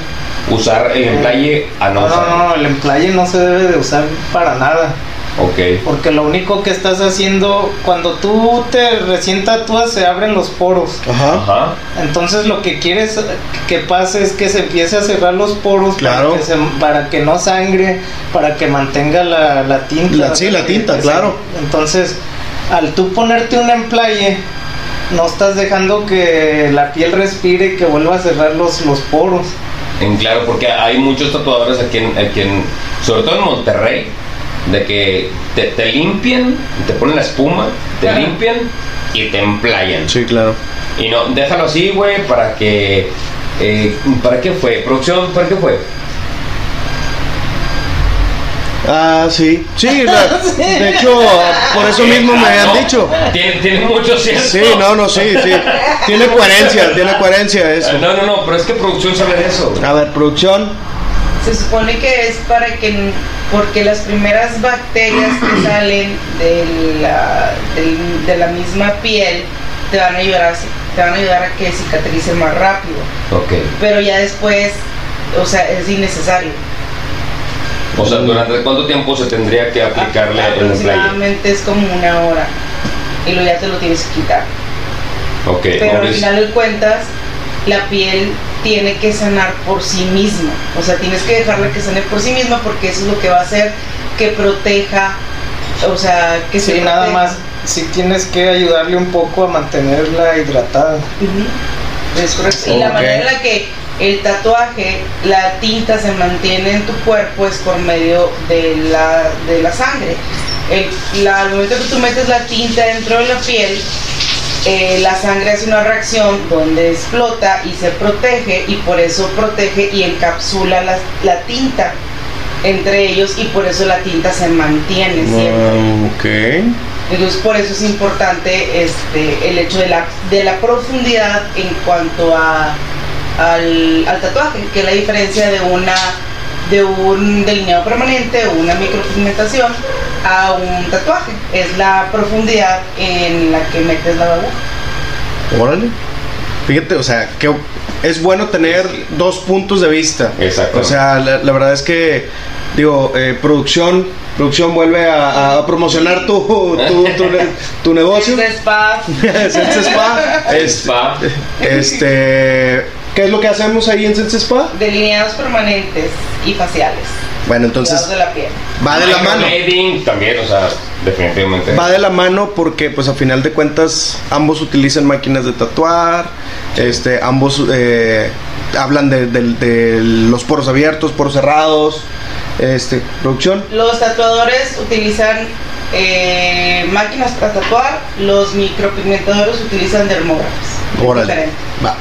Usar el emplaye a no No, no, no, el emplaye no se debe de usar para nada. Ok. Porque lo único que estás haciendo, cuando tú te recién tatúas, se abren los poros. ajá. Ajá. Entonces lo que quieres que pase es que se empiece a cerrar los poros Claro. para, que se- para que no sangre, para que mantenga la, la tinta. La- sí, la tinta, que claro. se- entonces al tú ponerte un emplaye, no estás dejando que la piel respire y que vuelva a cerrar los, los poros. En claro, porque hay muchos tatuadores aquí en, aquí en- sobre todo en Monterrey, de que te, te limpian, te ponen la espuma, te limpian y te emplayan. Sí, claro. Y no, déjalo así, güey, para que... eh, ¿Para qué fue? ¿Producción? ¿Para qué fue? Ah, sí. Sí, [laughs] la- de hecho, por eso mismo me Ah, habían no. dicho. Tiene, tiene mucho cierto. Sí, no, no, sí, sí. Tiene coherencia, tiene coherencia eso. No, no, no, pero es que producción sabe de eso. güey. A ver, producción. Se supone que es para que, porque las primeras bacterias que salen de la, del- de la misma piel te van a ayudar a, te van a ayudar a que cicatrice más rápido. Ok. Pero ya después, o sea, es innecesario. O sea, ¿durante cuánto tiempo se tendría que aplicarle el? Aproximadamente es como una hora. Y luego ya te lo tienes que quitar. Ok, Pero al final de cuentas, la piel tiene que sanar por sí misma. O sea, tienes que dejarla que sane por sí misma porque eso es lo que va a hacer que proteja, o sea, que se Sí, nada proteja. más, sí tienes que ayudarle un poco a mantenerla hidratada. Es correcto. Y la manera en la que el tatuaje, la tinta se mantiene en tu cuerpo es por medio de la, de la sangre. El- la- al momento que tú metes la tinta dentro de la piel, eh, la sangre hace una reacción donde explota y se protege y por eso protege y encapsula la, la tinta entre ellos y por eso la tinta se mantiene siempre. Entonces por eso es importante este, el hecho de la, de la profundidad en cuanto a, al, al tatuaje, que es la diferencia de una de un delineado permanente o una micropigmentación a un tatuaje. Es la profundidad en la que metes la aguja. Órale. Fíjate, o sea, que es bueno tener dos puntos de vista. Exacto. O sea, la, la verdad es que, digo, eh, producción, producción vuelve a, a promocionar tu, tu, tu, [laughs] tu negocio. Este spa, [laughs] Sense Spa. Este, Spa. este, ¿qué es lo que hacemos ahí en Sense Spa? delineados permanentes y faciales. Bueno, entonces de la piel. va de la mano. También, o sea, definitivamente. Va de la mano porque pues a final de cuentas ambos utilizan máquinas de tatuar, este, ambos eh, hablan de, de- de los poros abiertos, poros cerrados, este, producción. Los tatuadores utilizan eh, máquinas para tatuar, los micropigmentadores utilizan dermógrafos. Órale. diferente. Va.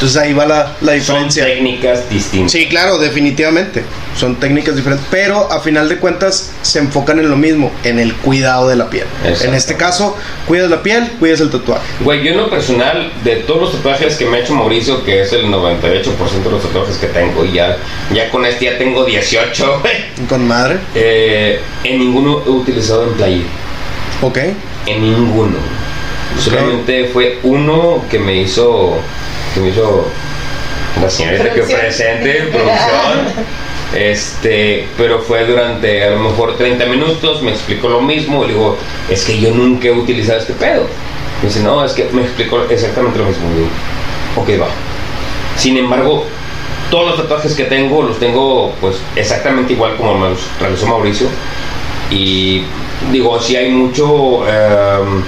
Entonces ahí va la, la Son diferencia. técnicas distintas. Sí, claro, definitivamente. Son técnicas diferentes, pero a final de cuentas se enfocan en lo mismo, en el cuidado de la piel. Exacto. En este caso, cuidas la piel, cuidas el tatuaje. Güey, yo en lo personal, de todos los tatuajes que me ha hecho Mauricio, que es el 98% de los tatuajes que tengo, y ya, ya con este ya tengo 18, [laughs] güey. Con madre. Eh, en ninguno he utilizado en playa. Ok. En ninguno. Solamente fue uno que me hizo. Que me hizo la señorita que presente, producción. [laughs] Este, pero fue durante a lo mejor 30 minutos, me explicó lo mismo, le digo, es que yo nunca he utilizado este pedo. Me dice, no, es que me explicó exactamente lo mismo. Digo, ok, va. Sin embargo, todos los tatuajes que tengo los tengo pues exactamente igual como me los realizó Mauricio. Y digo, si hay mucho em,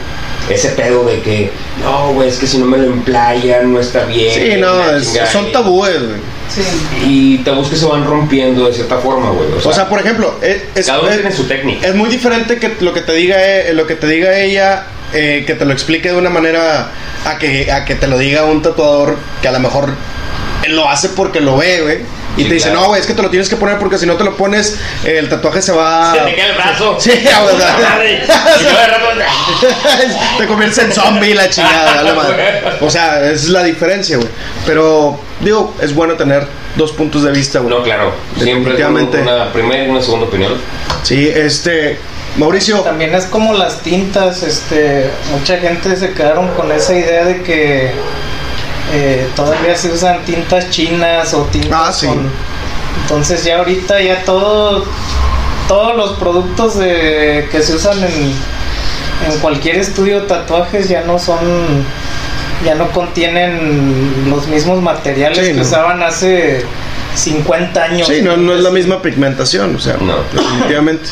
ese pedo de que, no, güey, es que si no me lo emplayan no está bien. Sí, no, es- chingada". son tabúes, güey. Sí. Y tabús que se van rompiendo de cierta forma, güey. O sea, O sea, por ejemplo, es, es- cada uno es- tiene su técnica. es muy diferente que lo que te diga eh, lo que te diga ella eh, que te lo explique de una manera a que a que te lo diga un tatuador que a lo mejor él lo hace porque lo ve, güey. Y Sí, te dice, claro. no, güey, es que te lo tienes que poner porque si no te lo pones, el tatuaje se va. Se te cae el brazo. [laughs] Sí, a verdad. [laughs] [laughs] Te conviertes en zombie la chingada, dale madre. O sea, esa es la diferencia, güey. Pero, digo, es bueno tener dos puntos de vista, güey. No, claro. Siempre Definitivamente. una primera y una segunda opinión. Sí, este. Mauricio. También es como las tintas, este, mucha gente se quedaron con esa idea de que eh, todavía se usan tintas chinas o tintas Ah, sí. con- entonces ya ahorita ya todo, todos los productos de, que se usan en, en cualquier estudio de tatuajes ya no son, ya no contienen los mismos materiales Sí, que no. usaban hace 50 años. Sí, no, no es la misma pigmentación, o sea, No. definitivamente.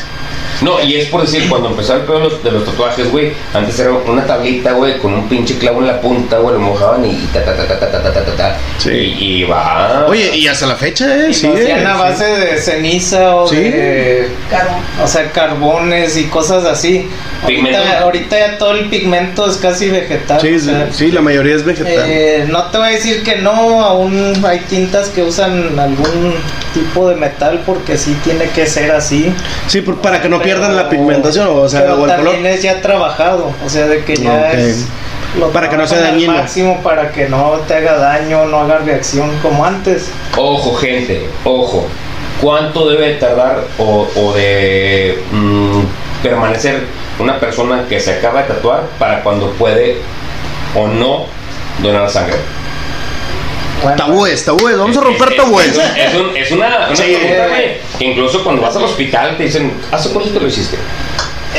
No, y es por decir, cuando empezó el pedo de los, tatuajes, güey, antes era una tablita, güey, con un pinche clavo en la punta, güey, lo mojaban y ta ta ta ta ta ta ta ta. Sí. Y, y va. Oye, y hasta la fecha, ¿eh? Y Sí, hacían a sí. base de ceniza o Sí. de Carbón. o sea, carbones y cosas así. Ahorita, ahorita ya todo el pigmento es casi vegetal. Sí, o sí, sea, sí, la mayoría es vegetal. eh, no te voy a decir que no, aún hay tintas que usan algún tipo de metal porque sí tiene que ser así. sí, por- para que no pierdan la pigmentación, o sea, pero o el color. también es ya trabajado, o sea, de que ya es lo Para que no sea dañino. máximo para que no te haga daño, no haga reacción como antes. Ojo, gente, ojo. ¿Cuánto debe tardar o, o de mm, permanecer una persona que se acaba de tatuar para cuando puede o no donar sangre? Bueno, Tabúes, tabúes, vamos a romper es- tabúes. Es, es un- es una, una Sí. pregunta, güey, que incluso cuando vas al hospital te dicen, ¿hace cuánto te lo hiciste?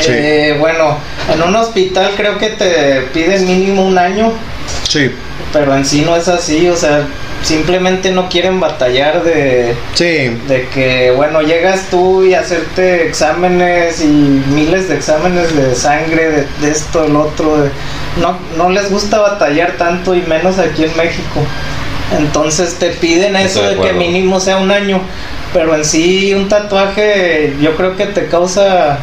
Sí. Eh, bueno, en un hospital creo que te piden mínimo un año, Sí, pero en sí no es así, o sea, simplemente no quieren batallar de, sí. de que, bueno, llegas tú y hacerte exámenes y miles de exámenes de sangre, de, de esto, el otro, de- no, no les gusta batallar tanto y menos aquí en México. Entonces te piden Estoy eso de de que mínimo sea un año, pero en sí un tatuaje yo creo que te causa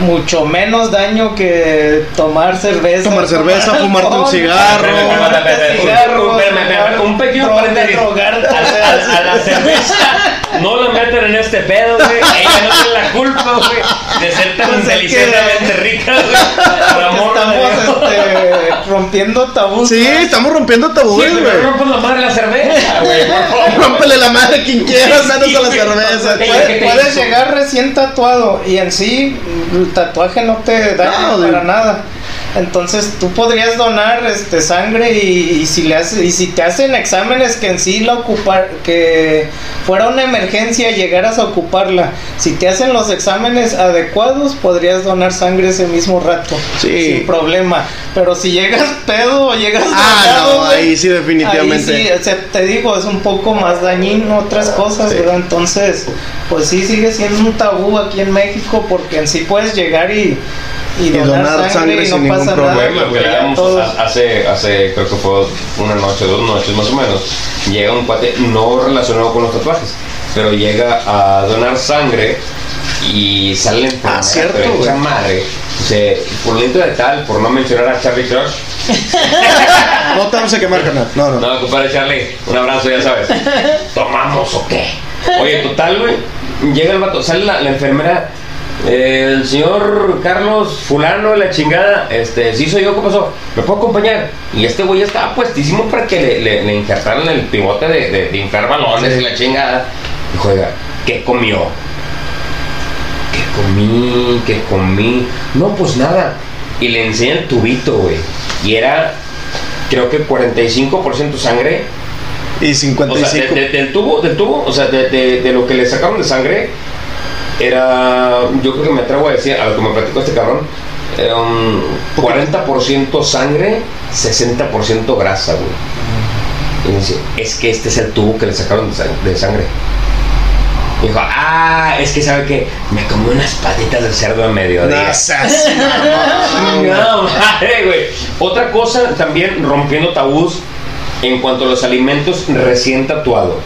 mucho menos daño que tomar cerveza. Tomar cerveza, fumarte un alcohol, cigarro. fumarte Espérame, cigarros, espérame, espérame, un pequeño paréntesis. a- a la [laughs] cerveza no la meten en este pedo, güey. Ella no tiene la culpa, güey, de ser tan Pues es que- [laughs] rica, güey. Por amor Estamos este, rompiendo tabús. Sí, ¿no? estamos rompiendo tabúes, Sí, güey. rompas la madre la cerveza, [laughs] güey, por. Rómpele la madre a quien quiera, Sí, menos a la güey. cerveza. Ey, Puedes, llegar recién tatuado y en sí el tatuaje no te daña No, de- para nada. Entonces tú podrías donar este sangre y, y si le hace, y si te hacen exámenes que en sí la ocupar que fuera una emergencia llegaras a ocuparla. Si te hacen los exámenes adecuados podrías donar sangre ese mismo rato Sí. sin problema. Pero si llegas pedo o llegas Ah, no, ahí sí, definitivamente. Ahí sí, te digo, es un poco más dañino otras cosas, Sí. ¿verdad? Entonces, pues sí sigue siendo un tabú aquí en México porque en sí puedes llegar y, y, donar, donar sangre, sangre y sin no ningún problema, nada. Lo que todos- ha- hace, hace, creo que fue una noche, dos noches más o menos, llega un cuate no relacionado con los tatuajes, pero llega a donar sangre y sale la enfermera, Ah, cierto, pero güey. madre. Dice, por dentro de tal, por no mencionar a Charlie Crush, [laughs] No te vamos a quemar, carnal. No, no. no, compadre Charlie, un abrazo, ya sabes. [laughs] ¿Tomamos o qué? Oye, total, güey. Llega el vato, sale la, la enfermera. Eh, el señor Carlos Fulano de la chingada, este, sí soy yo, ¿qué pasó? ¿Me puedo acompañar? Y este güey estaba puestísimo para que le, le, le injertaran el pivote de, de, de inflar balones y la chingada. Dijo, oiga, ¿qué comió? ¿Qué comí? ¿Qué comí? No, pues nada. Y le enseña el tubito, güey. Y era, creo que 45% sangre Y o sea, 55. de- de- del tubo, del tubo, o sea, de- de lo que le sacaron de sangre, era, yo creo que me atrevo a decir, a lo que me platicó este cabrón, era un 40% sangre, 60% grasa, güey. Y dice, es que este es el tubo que le sacaron de, sang- de sangre. Y dijo, ah, es que sabe que me comí unas patitas de cerdo a mediodía. No. No, madre, güey. Otra cosa también rompiendo tabús en cuanto a los alimentos recién tatuado.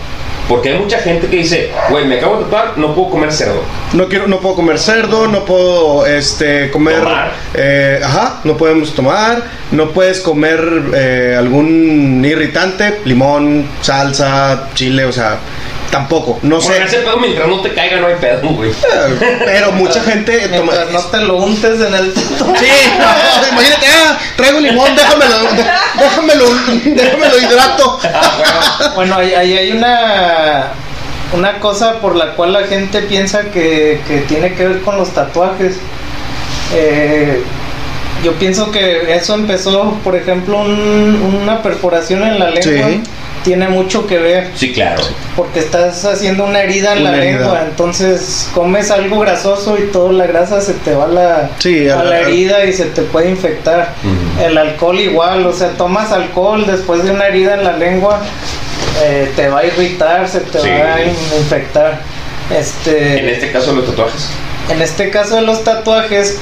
Porque hay mucha gente que dice, güey, me acabo de tatuar, no puedo comer cerdo. No quiero, no puedo comer cerdo, no puedo este comer Tomar. eh, ajá, no podemos tomar, no puedes comer eh, algún irritante, limón, salsa, chile, o sea, tampoco, no sé. Bueno, ese pedo mientras no te caiga no hay pedo, güey. Eh, Pero mucha gente toma Mientras no te lo untes en el. Sí, no, imagínate, ah, traigo limón, déjamelo, déjamelo, déjamelo hidrato. Ah, Bueno, ahí, ahí hay una una cosa por la cual la gente piensa que, que tiene que ver con los tatuajes. Eh, yo pienso que eso empezó, por ejemplo, un- una perforación en la lengua. Sí. Tiene mucho que ver Sí, claro. porque estás haciendo una herida en Una la herida. lengua, entonces comes algo grasoso y toda la grasa se te va a la, Sí, a la herida y se te puede infectar. El alcohol igual, o sea, tomas alcohol después de una herida en la lengua, eh, te va a irritar, se te Sí. va a in- infectar. En Este, este caso los tatuajes. en este caso de los tatuajes,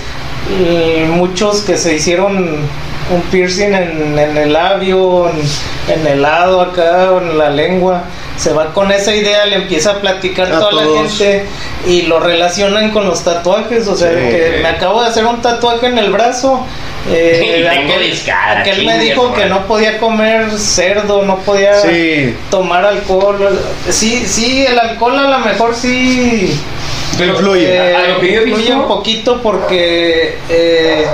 muchos que se hicieron un piercing en, en el labio, en, en el lado acá, o en la lengua, se va con esa idea, le empieza a platicar A toda la gente y lo relacionan con los tatuajes, o sea, Sí. que me acabo de hacer un tatuaje en el brazo. [laughs] eh, Y aquel, aquel me dijo que no podía comer cerdo, no podía Sí. tomar alcohol. Sí, sí, el alcohol a lo mejor sí Pero, Influye. eh, a lo que yo influye visto, un poquito porque eh,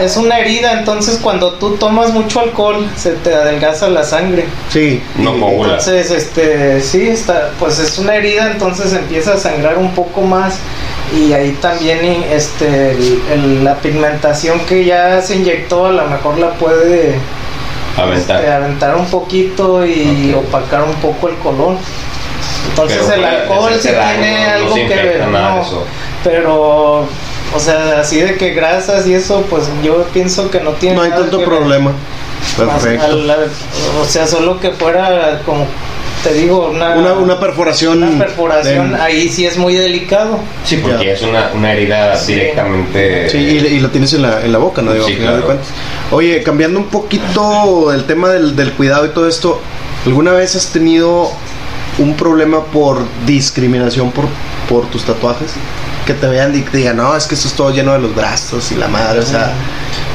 es una herida, entonces cuando tú tomas mucho alcohol se te adelgaza la sangre. Sí. No coagula. Entonces, este, sí, está, pues es una herida, entonces empieza a sangrar un poco más y ahí también este, el- el- la pigmentación que ya se inyectó a lo mejor la puede aventar. este, aventar un poquito y Ok. opacar un poco el color. Entonces Pero el puede alcohol sí tiene no- no algo se que ver, de no, eso. pero o sea, así de que grasas y eso, pues yo pienso que no tiene No hay nada tanto que ver. problema. Más Perfecto. al- al- o sea, solo que fuera como te digo, una, Una, una perforación. una perforación, de- ahí sí es muy delicado. Sí, porque Ya. es una, una herida Sí. directamente. Sí, y, y lo tienes en la, en la boca, ¿no? Digo, Sí, al final de claro. cuentas. Oye, cambiando un poquito el tema del, del cuidado y todo esto, ¿alguna vez has tenido un problema por discriminación por, por tus tatuajes? Que te vean y te digan, no, es que esto es todo lleno de los brazos y la madre, o sea.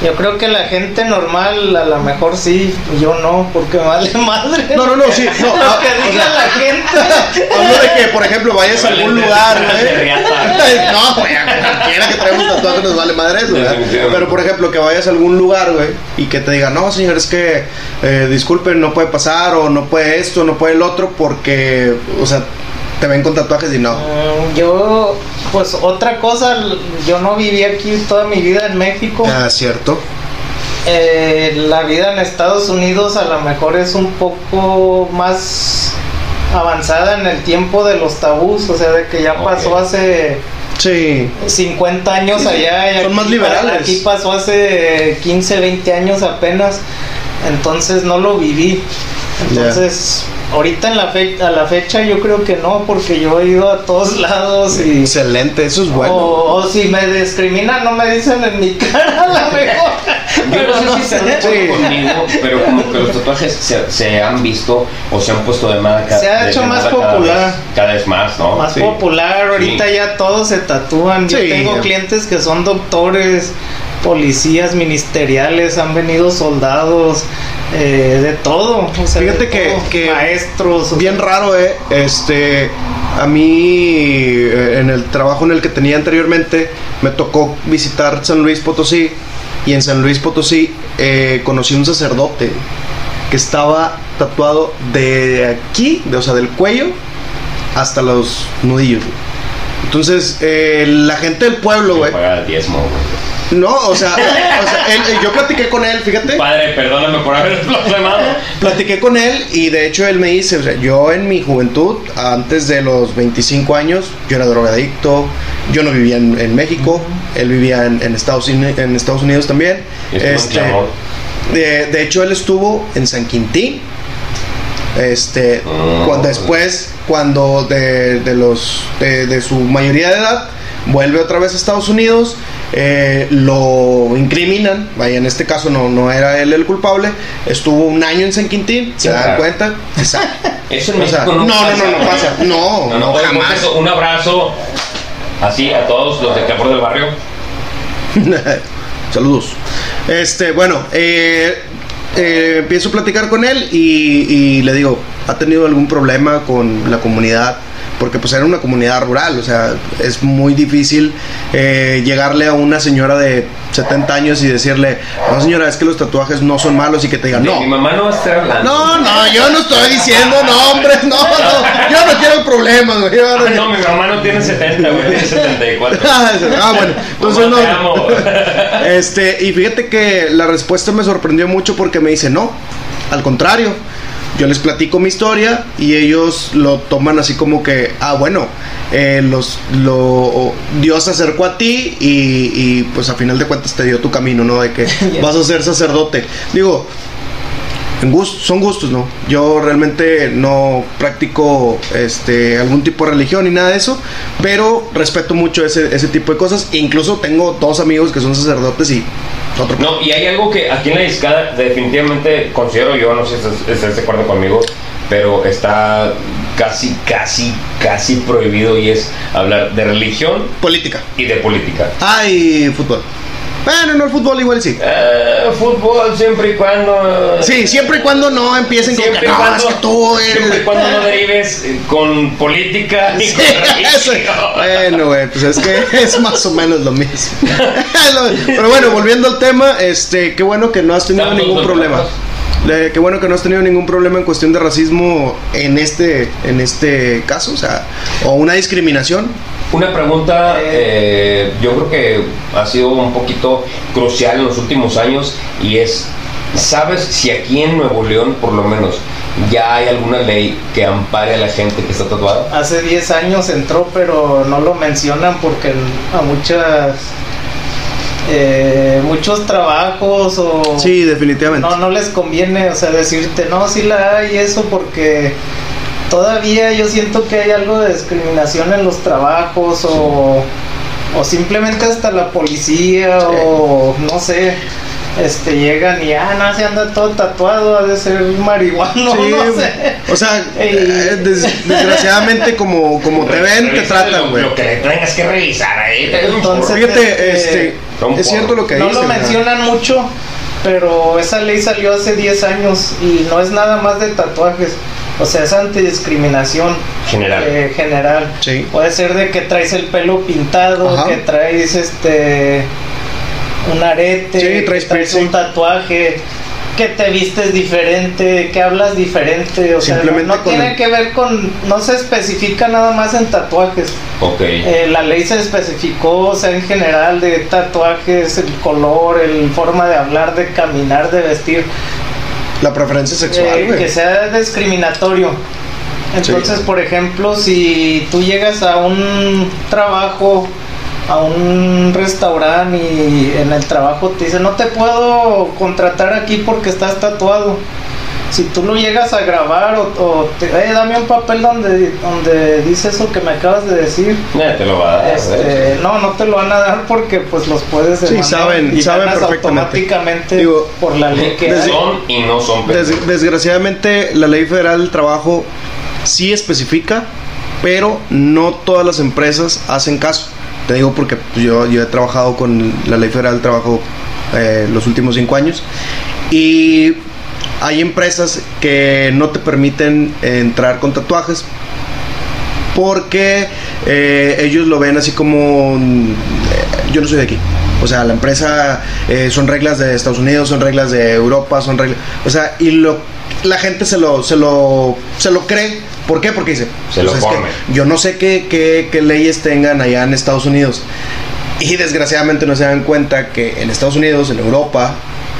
Yo creo que la gente normal a lo mejor sí, yo no, porque vale madre. No, no, no, sí, [laughs] no, Lo ah, que o diga sea, la gente. Hablo de que, por ejemplo, vayas a algún lugar, riata. [laughs] No, güey, cualquiera que traemos tatuajes nos vale madre eso, ¿verdad? Pero, por ejemplo, que vayas a algún lugar, güey, y que te digan, no, señor, es que, eh, disculpen, no puede pasar, o no puede esto, no puede el otro, porque, o sea, te ven con tatuajes y no. Mm, Yo, pues otra cosa, yo no viví aquí toda mi vida en México. Ah, cierto. Eh, la vida en Estados Unidos a lo mejor es un poco más avanzada en el tiempo de los tabús, o sea, de que ya pasó hace Sí. 50 años Sí, allá. y Son aquí más liberales. Aquí pasó hace 15, 20 años apenas, entonces no lo viví. Entonces, ahorita en la fe- a la fecha yo creo que no, porque yo he ido a todos [laughs] lados y... Excelente, eso es bueno. O, o si me discriminan, no me dicen en mi cara [laughs] a lo mejor. Yo Pero no sé si sé. acuerdo Sí. conmigo, pero como que los tatuajes se, se han visto o se han puesto de moda ca- Se ha hecho más cada popular. vez- Cada vez más, ¿no? Más Sí. popular, ahorita Sí. ya todos se tatúan. Yo tengo clientes que son doctores, policías ministeriales, han venido soldados, eh, de todo. o sea, Fíjate de que- todo, que maestros. Bien sea, raro, eh. Este, a mí, eh, en el trabajo en el que tenía anteriormente, me tocó visitar San Luis Potosí. Y en San Luis Potosí eh, conocí un sacerdote que estaba tatuado de aquí, de, o sea, del cuello hasta los nudillos. Entonces, eh, la gente del pueblo, güey. No, o sea, o sea, él- eh, yo platiqué con él, fíjate. Padre, perdóname por haber [laughs] blasfemado. Platiqué con él y de hecho él me dice, o sea, yo en mi juventud, antes de los 25 años, yo era drogadicto, yo no vivía en, en México, él vivía en, en Estados, en Estados Unidos también. Este, de, de hecho él estuvo en San Quintín. Este, Ah. cuando después, cuando de, de los de, de su mayoría de edad, vuelve otra vez a Estados Unidos, eh, lo incriminan, vaya, en este caso no, no era él el culpable, estuvo un año en San Quintín, se Qué dan cuenta, Exacto. [laughs] Eso en O sea, no, no, pasa, no, no pasa. No, no, jamás. Un abrazo así a todos los de Clamor del Barrio. [laughs] Saludos. Este, bueno, eh, eh, empiezo a platicar con él y, y le digo, ¿ha tenido algún problema con la comunidad? Porque pues era una comunidad rural, o sea, es muy difícil eh, llegarle a una señora de 70 años y decirle, no señora, es que los tatuajes no son malos y que te digan, no. Mi mamá no va a estar hablando. No, no, yo no estoy diciendo nombres, no, no, yo no quiero problemas, güey. no Ah, no, mi mamá no tiene 70, güey, tiene 74. [laughs] ah, bueno, entonces te no. amo. [laughs] Este, y fíjate que la respuesta me sorprendió mucho porque me dice, no, al contrario, yo les platico mi historia y ellos lo toman así como que, ah, bueno, eh, los, lo, Dios se acercó a ti y, y, pues a final de cuentas te dio tu camino, ¿no? De que [laughs] vas a ser sacerdote. Digo, En gust- son gustos, ¿no? Yo realmente no practico este, algún tipo de religión ni nada de eso, pero respeto mucho ese, ese tipo de cosas. Incluso tengo dos amigos que son sacerdotes y otro. No, y hay algo que aquí en la discada definitivamente considero yo, no sé si estás, estás de acuerdo conmigo, pero está casi, casi, casi prohibido y es hablar de religión Política. y de política. Ah, y fútbol. Bueno, no el fútbol igual sí. Eh, fútbol siempre y cuando... Sí, siempre y cuando no empiecen con Siempre que y no, cuando, es que tú eres... siempre y cuando no [laughs] derives eh, con política Sí, con [laughs] religión. Bueno, güey, pues es que [laughs] es más o menos lo mismo. Pero bueno, volviendo al tema, este, qué bueno que no has tenido Estamos ningún problema. Qué bueno que no has tenido ningún problema en cuestión de racismo en este, en este caso, o sea, o una discriminación. Una pregunta, eh, yo creo que ha sido un poquito crucial en los últimos años y es, ¿sabes si aquí en Nuevo León, por lo menos, ya hay alguna ley que ampare a la gente que está tatuada? Hace 10 años entró, pero no lo mencionan porque a muchas eh, muchos trabajos o Sí, definitivamente. no no les conviene, o sea, decirte no, sí la hay eso porque todavía yo siento que hay algo de discriminación en los trabajos o o simplemente hasta la policía o no sé. Este llegan y ah no se anda todo tatuado, ha de ser marihuano, [laughs] Sí, no sé. o sea, Ey. eh, des- desgraciadamente como, como te ven, te tratan, güey. Lo que le tengas que revisar ahí. Entonces, Fíjate, este, este, es cierto lo que No dices. lo mencionan mucho, pero esa ley salió hace 10 años y no es nada más de tatuajes. O sea, es antidiscriminación General. eh, general. Sí. Puede ser de que traes el pelo pintado, Ajá. que traes este un arete, Sí, que traes un tatuaje, que te vistes diferente, que hablas diferente, o sea, no, Simplemente no tiene el- que ver con, no se especifica nada más en tatuajes. Ok. Eh, la ley se especificó, o sea, en general de tatuajes, el color, el forma de hablar, de caminar, de vestir, La preferencia sexual, eh, güey. que sea discriminatorio. Entonces, Sí. por ejemplo, si tú llegas a un trabajo, a un restaurante y en el trabajo te dicen, no te puedo contratar aquí porque estás tatuado. Si tú lo llegas a grabar o, o te, "Eh, dame un papel donde, donde dice eso que me acabas de decir, Eh, te lo va a dar. este, ¿ves? no, no te lo van a dar porque pues los puedes Sí, saben- y saben ganas automáticamente Digo, por la ley que hay. Son y no son Des- desgraciadamente, la ley federal del trabajo sí especifica, pero no todas las empresas hacen caso. Te digo porque yo, he trabajado con la ley federal del trabajo eh, los últimos cinco años y hay empresas que no te permiten entrar con tatuajes porque eh, ellos lo ven así como eh, yo no soy de aquí. O sea, la empresa eh, son reglas de Estados Unidos, son reglas de Europa, son reglas. O sea, y lo la gente se lo se lo se lo cree. ¿Por qué? Porque dice, Se lo "Pues es que come". yo no sé qué, qué, qué leyes tengan allá en Estados Unidos. Y desgraciadamente no se dan cuenta que en Estados Unidos, en Europa,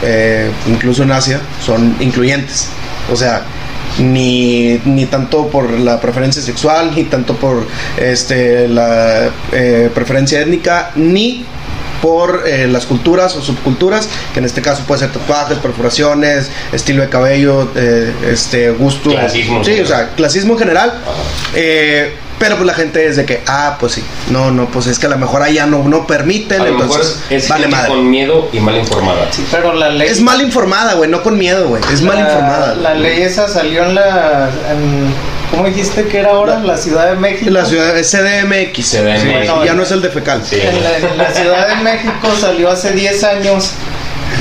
eh, incluso en Asia, son incluyentes. O sea, ni, ni tanto por la preferencia sexual, ni tanto por este, la eh, preferencia étnica, ni por eh, las culturas o subculturas, que en este caso puede ser tatuajes, perforaciones, estilo de cabello, eh, este gusto. Clasismo Sí, o sea, clasismo en general. Eh, pero pues la gente es de que, ah, pues sí, no, no, pues es que a lo mejor allá no, no permiten, A lo mejor entonces es, es vale gente madre. con miedo y mal informada. Sí, pero la ley Es mal informada, güey, no con miedo, güey, es mal informada. La ley esa salió en la en- ¿cómo dijiste que era ahora? La Ciudad de México. La ciudad es CDMX, CDMX. sí, Bueno, ya no es el de fecal. Sí. En la, en la Ciudad de México salió hace 10 años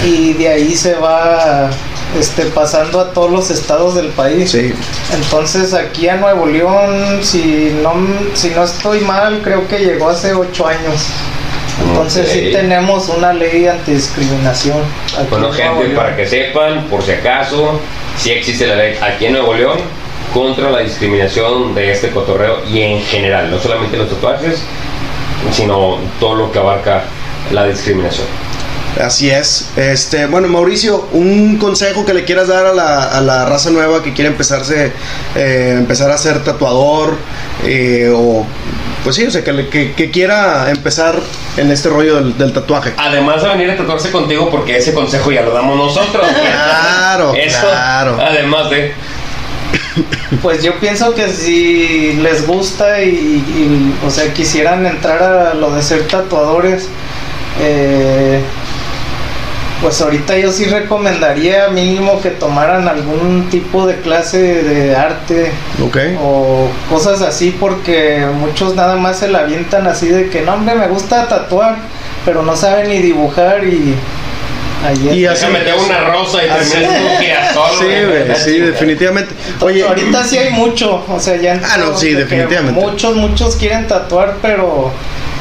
y de ahí se va este pasando a todos los estados del país. Sí. Entonces aquí a Nuevo León, si no, si no estoy mal, creo que llegó hace ocho años. Entonces sí tenemos una ley de antidiscriminación. aquí Bueno, en Nuevo gente, León. para que sepan, por si acaso, sí existe la ley aquí en Nuevo León contra la discriminación de este cotorreo y en general, no solamente los tatuajes, sino todo lo que abarca la discriminación. Así es. Este, bueno, Mauricio, un consejo que le quieras dar a la, a la raza nueva que quiere empezarse, eh, empezar a ser tatuador, eh, o pues sí, o sea, que, le- que, que quiera empezar en este rollo del, del tatuaje. Además de venir a tatuarse contigo, porque ese consejo ya lo damos nosotros. Claro, Eso, claro. Además de. Pues yo pienso que si les gusta y, y, o sea, quisieran entrar a lo de ser tatuadores, eh, pues ahorita yo sí recomendaría mínimo que tomaran algún tipo de clase de arte o cosas así porque muchos nada más se la avientan así de que no hombre me gusta tatuar pero no saben ni dibujar y ahí Y así- meter una rosa y Así- terminas un girasol. Sí, güey, sí, definitivamente. Oye, ahorita sí hay mucho, o sea, ya Ah, no, sí, definitivamente. Muchos, muchos quieren tatuar, pero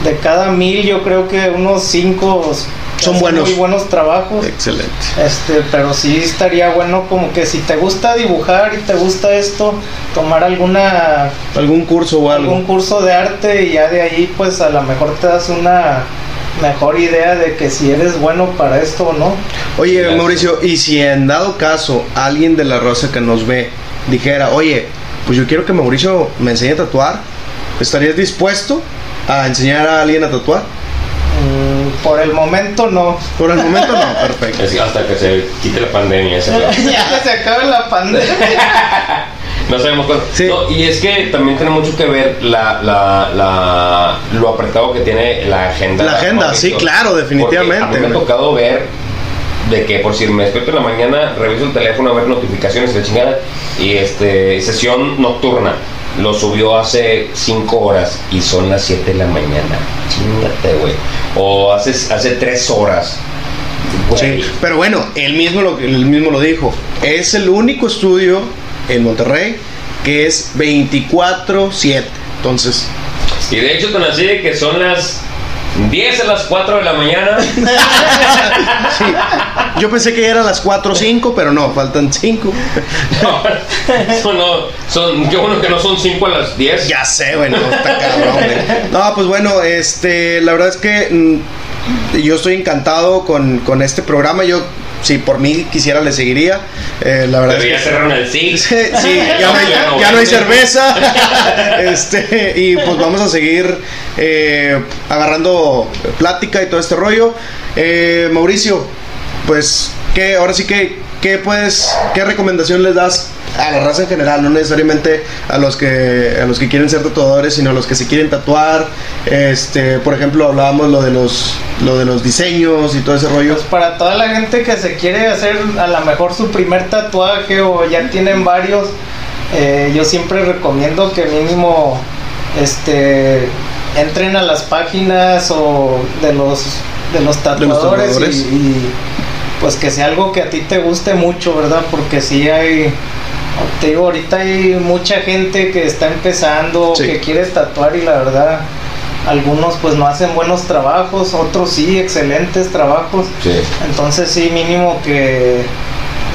de cada mil yo creo que unos cinco Son buenos. muy buenos trabajos. excelente. Este, pero sí estaría bueno como que si te gusta dibujar y te gusta esto, tomar alguna ¿Algún curso o algo? algún curso de arte y ya de ahí pues a lo mejor te das una mejor idea de que si eres bueno para esto o no. Oye, Gracias. Mauricio, y si en dado caso alguien de la raza que nos ve dijera, oye, pues yo quiero que Mauricio me enseñe a tatuar, ¿estarías dispuesto a enseñar a alguien a tatuar? Mm, por el momento no. Por el momento no, [laughs] perfecto. Es hasta que se quite la pandemia. [laughs] ya que se acabe la pandemia. [laughs] No sabemos cuándo. Sí. No, y es que también tiene mucho que ver la, la, la, lo apretado que tiene la agenda. La agenda, sí, claro, definitivamente, a mí me ha tocado ver de que por si me despierto en la mañana, reviso el teléfono a ver notificaciones y la chingada. Y este, sesión nocturna. Lo subió hace 5 horas y son las 7 de la mañana. Chingate, güey. O hace, hace 3 horas. Güey. Sí, pero bueno, él mismo lo, él mismo lo dijo. Es el único estudio en Monterrey que es 24/7. Entonces, Y de hecho, tan así de que son las 10 a las 4 de la mañana. [laughs] sí, yo pensé que eran las 4 o 5, pero no, faltan 5. No, son, no, son, qué bueno que no son 5 a las 10. Ya sé, bueno, está cabrón. No, pues bueno, este, la verdad es que mm, yo estoy encantado con, con este programa. Yo, si por mí quisiera, le seguiría. Eh, la verdad Pero ya es que. cerraron el SIG. Sí, sí, ya no hay, [laughs] ya no hay cerveza. [laughs] Este, y pues vamos a seguir eh, agarrando plática y todo este rollo. Eh, Mauricio, pues, ¿qué, ahora sí que, ¿qué puedes, qué recomendación les das a la raza en general? No necesariamente a los que, a los que quieren ser tatuadores, sino a los que se quieren tatuar. Este, por ejemplo, hablábamos lo de los, lo de los diseños y todo ese rollo. Pues para toda la gente que se quiere hacer a lo mejor su primer tatuaje o ya tienen varios, eh, yo siempre recomiendo que mínimo este entren a las páginas o de los de los tatuadores, tatuadores. Y, y, pues que sea algo que a ti te guste mucho, ¿verdad? Porque sí hay te digo, ahorita hay mucha gente que está empezando, Sí. que quiere tatuar y la verdad algunos pues no hacen buenos trabajos, otros sí, excelentes trabajos. Sí. Entonces sí, mínimo que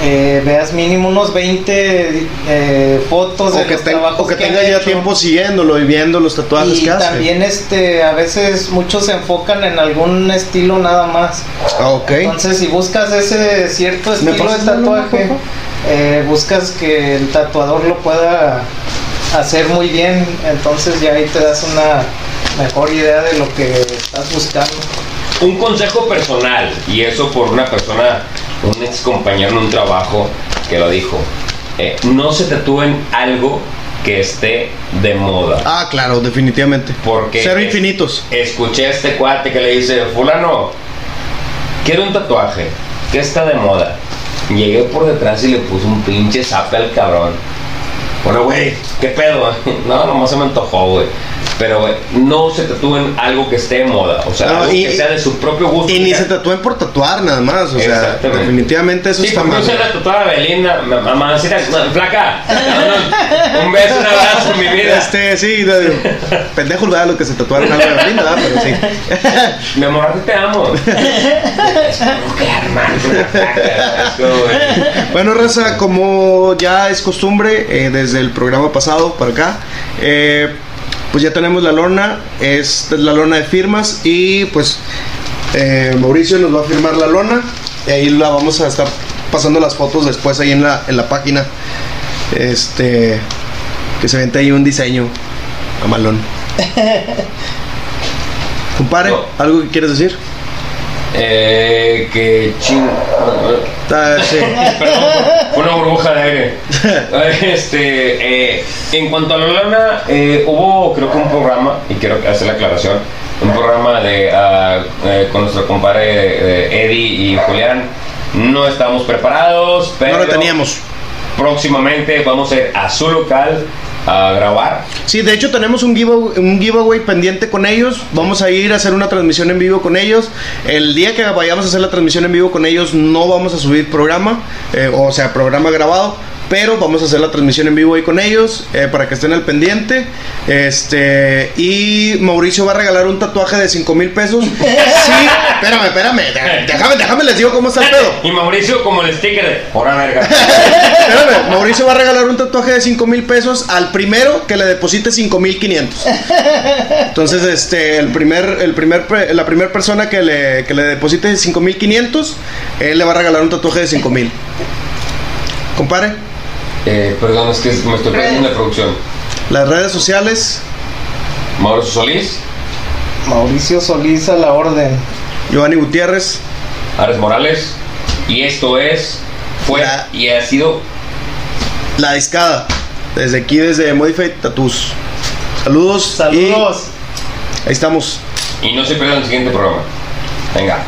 eh, veas mínimo unos 20 eh, fotos de O que, los ten- trabajos o que que han tenga ya hecho. tiempo siguiéndolo y viendo los tatuajes y que hace. también este a veces muchos se enfocan en algún estilo nada más. Ah, ok. Entonces si buscas ese cierto ¿Me estilo de tatuaje, eh, buscas que el tatuador lo pueda hacer muy bien, entonces ya ahí te das una mejor idea de lo que estás buscando. Un consejo personal, y eso por una persona, un ex compañero en un trabajo que lo dijo. eh, no se tatúen algo que esté de moda. Ah, claro, definitivamente. Porque Cero es- infinitos. Escuché a este cuate que le dice, fulano, quiero un tatuaje, ¿qué está de moda? Llegué por detrás y le puse un pinche zape al cabrón. Bueno, güey, ¿qué pedo? [laughs] No, nomás se me antojó, güey. Pero, güey, no se tatúen algo que esté de moda. O sea, No, algo y- que sea de su propio gusto. Y ni Ya. se tatúen por tatuar nada más. O sea, definitivamente eso Sí, está mal. no se la tatuada Belinda, ma- mamacita, ma- flaca. no, no, un beso, un abrazo, mi vida. Este, sí, de- pendejos, ¿verdad? Los que se tatuaron algo de Belinda, ¿verdad? Pero sí. [laughs] Mi amor, a te amo. [laughs] Bueno, Raza, como ya es costumbre, eh, desde el programa pasado para acá, eh, pues ya tenemos la lona, es la lona de firmas y pues eh, Mauricio nos va a firmar la lona y ahí la vamos a estar pasando las fotos después ahí en la, en la página. Este, que se vente ahí un diseño a malón. [laughs] Compadre. ¿algo que quieres decir? Eh, que ching. Ah, sí. [laughs] Perdón, fue una burbuja de aire. [laughs] Este, eh, en cuanto a la lana, eh, hubo creo que un programa, y quiero hacer la aclaración, un programa de eh, con nuestro compadre eh, Eddie y Julián. No estábamos preparados, pero No lo teníamos. próximamente vamos a ir a su local a grabar. Sí, de hecho tenemos un giveaway, un giveaway pendiente con ellos. Vamos a ir a hacer una transmisión en vivo con ellos. El día que vayamos a hacer la transmisión en vivo con ellos no vamos a subir programa, eh, o sea, programa grabado. Pero vamos a hacer la transmisión en vivo ahí con ellos eh, para que estén al pendiente. Este y Mauricio va a regalar un tatuaje de 5 mil pesos. [laughs] Sí, espérame, espérame. Déjame, déjame les digo cómo está el pedo. Y Mauricio como el sticker de Hora verga. [laughs] Espérame, Mauricio va a regalar un tatuaje de 5 mil pesos al primero que le deposite 5 mil 500. Entonces, este, el primer, el primer, la primera persona que le, que le deposite 5 mil 500, él le va a regalar un tatuaje de 5 mil. Compare, Eh, perdón, es que me estoy perdiendo en la producción. las redes sociales, Mauricio Solís, Mauricio Solís a la orden. Giovanni Gutiérrez, Ares Morales. Y esto es, fue y ha sido La Discada, desde aquí, desde Modified Tattoos. Saludos. Saludos. y ahí estamos. Y no se pierdan el siguiente programa. Venga.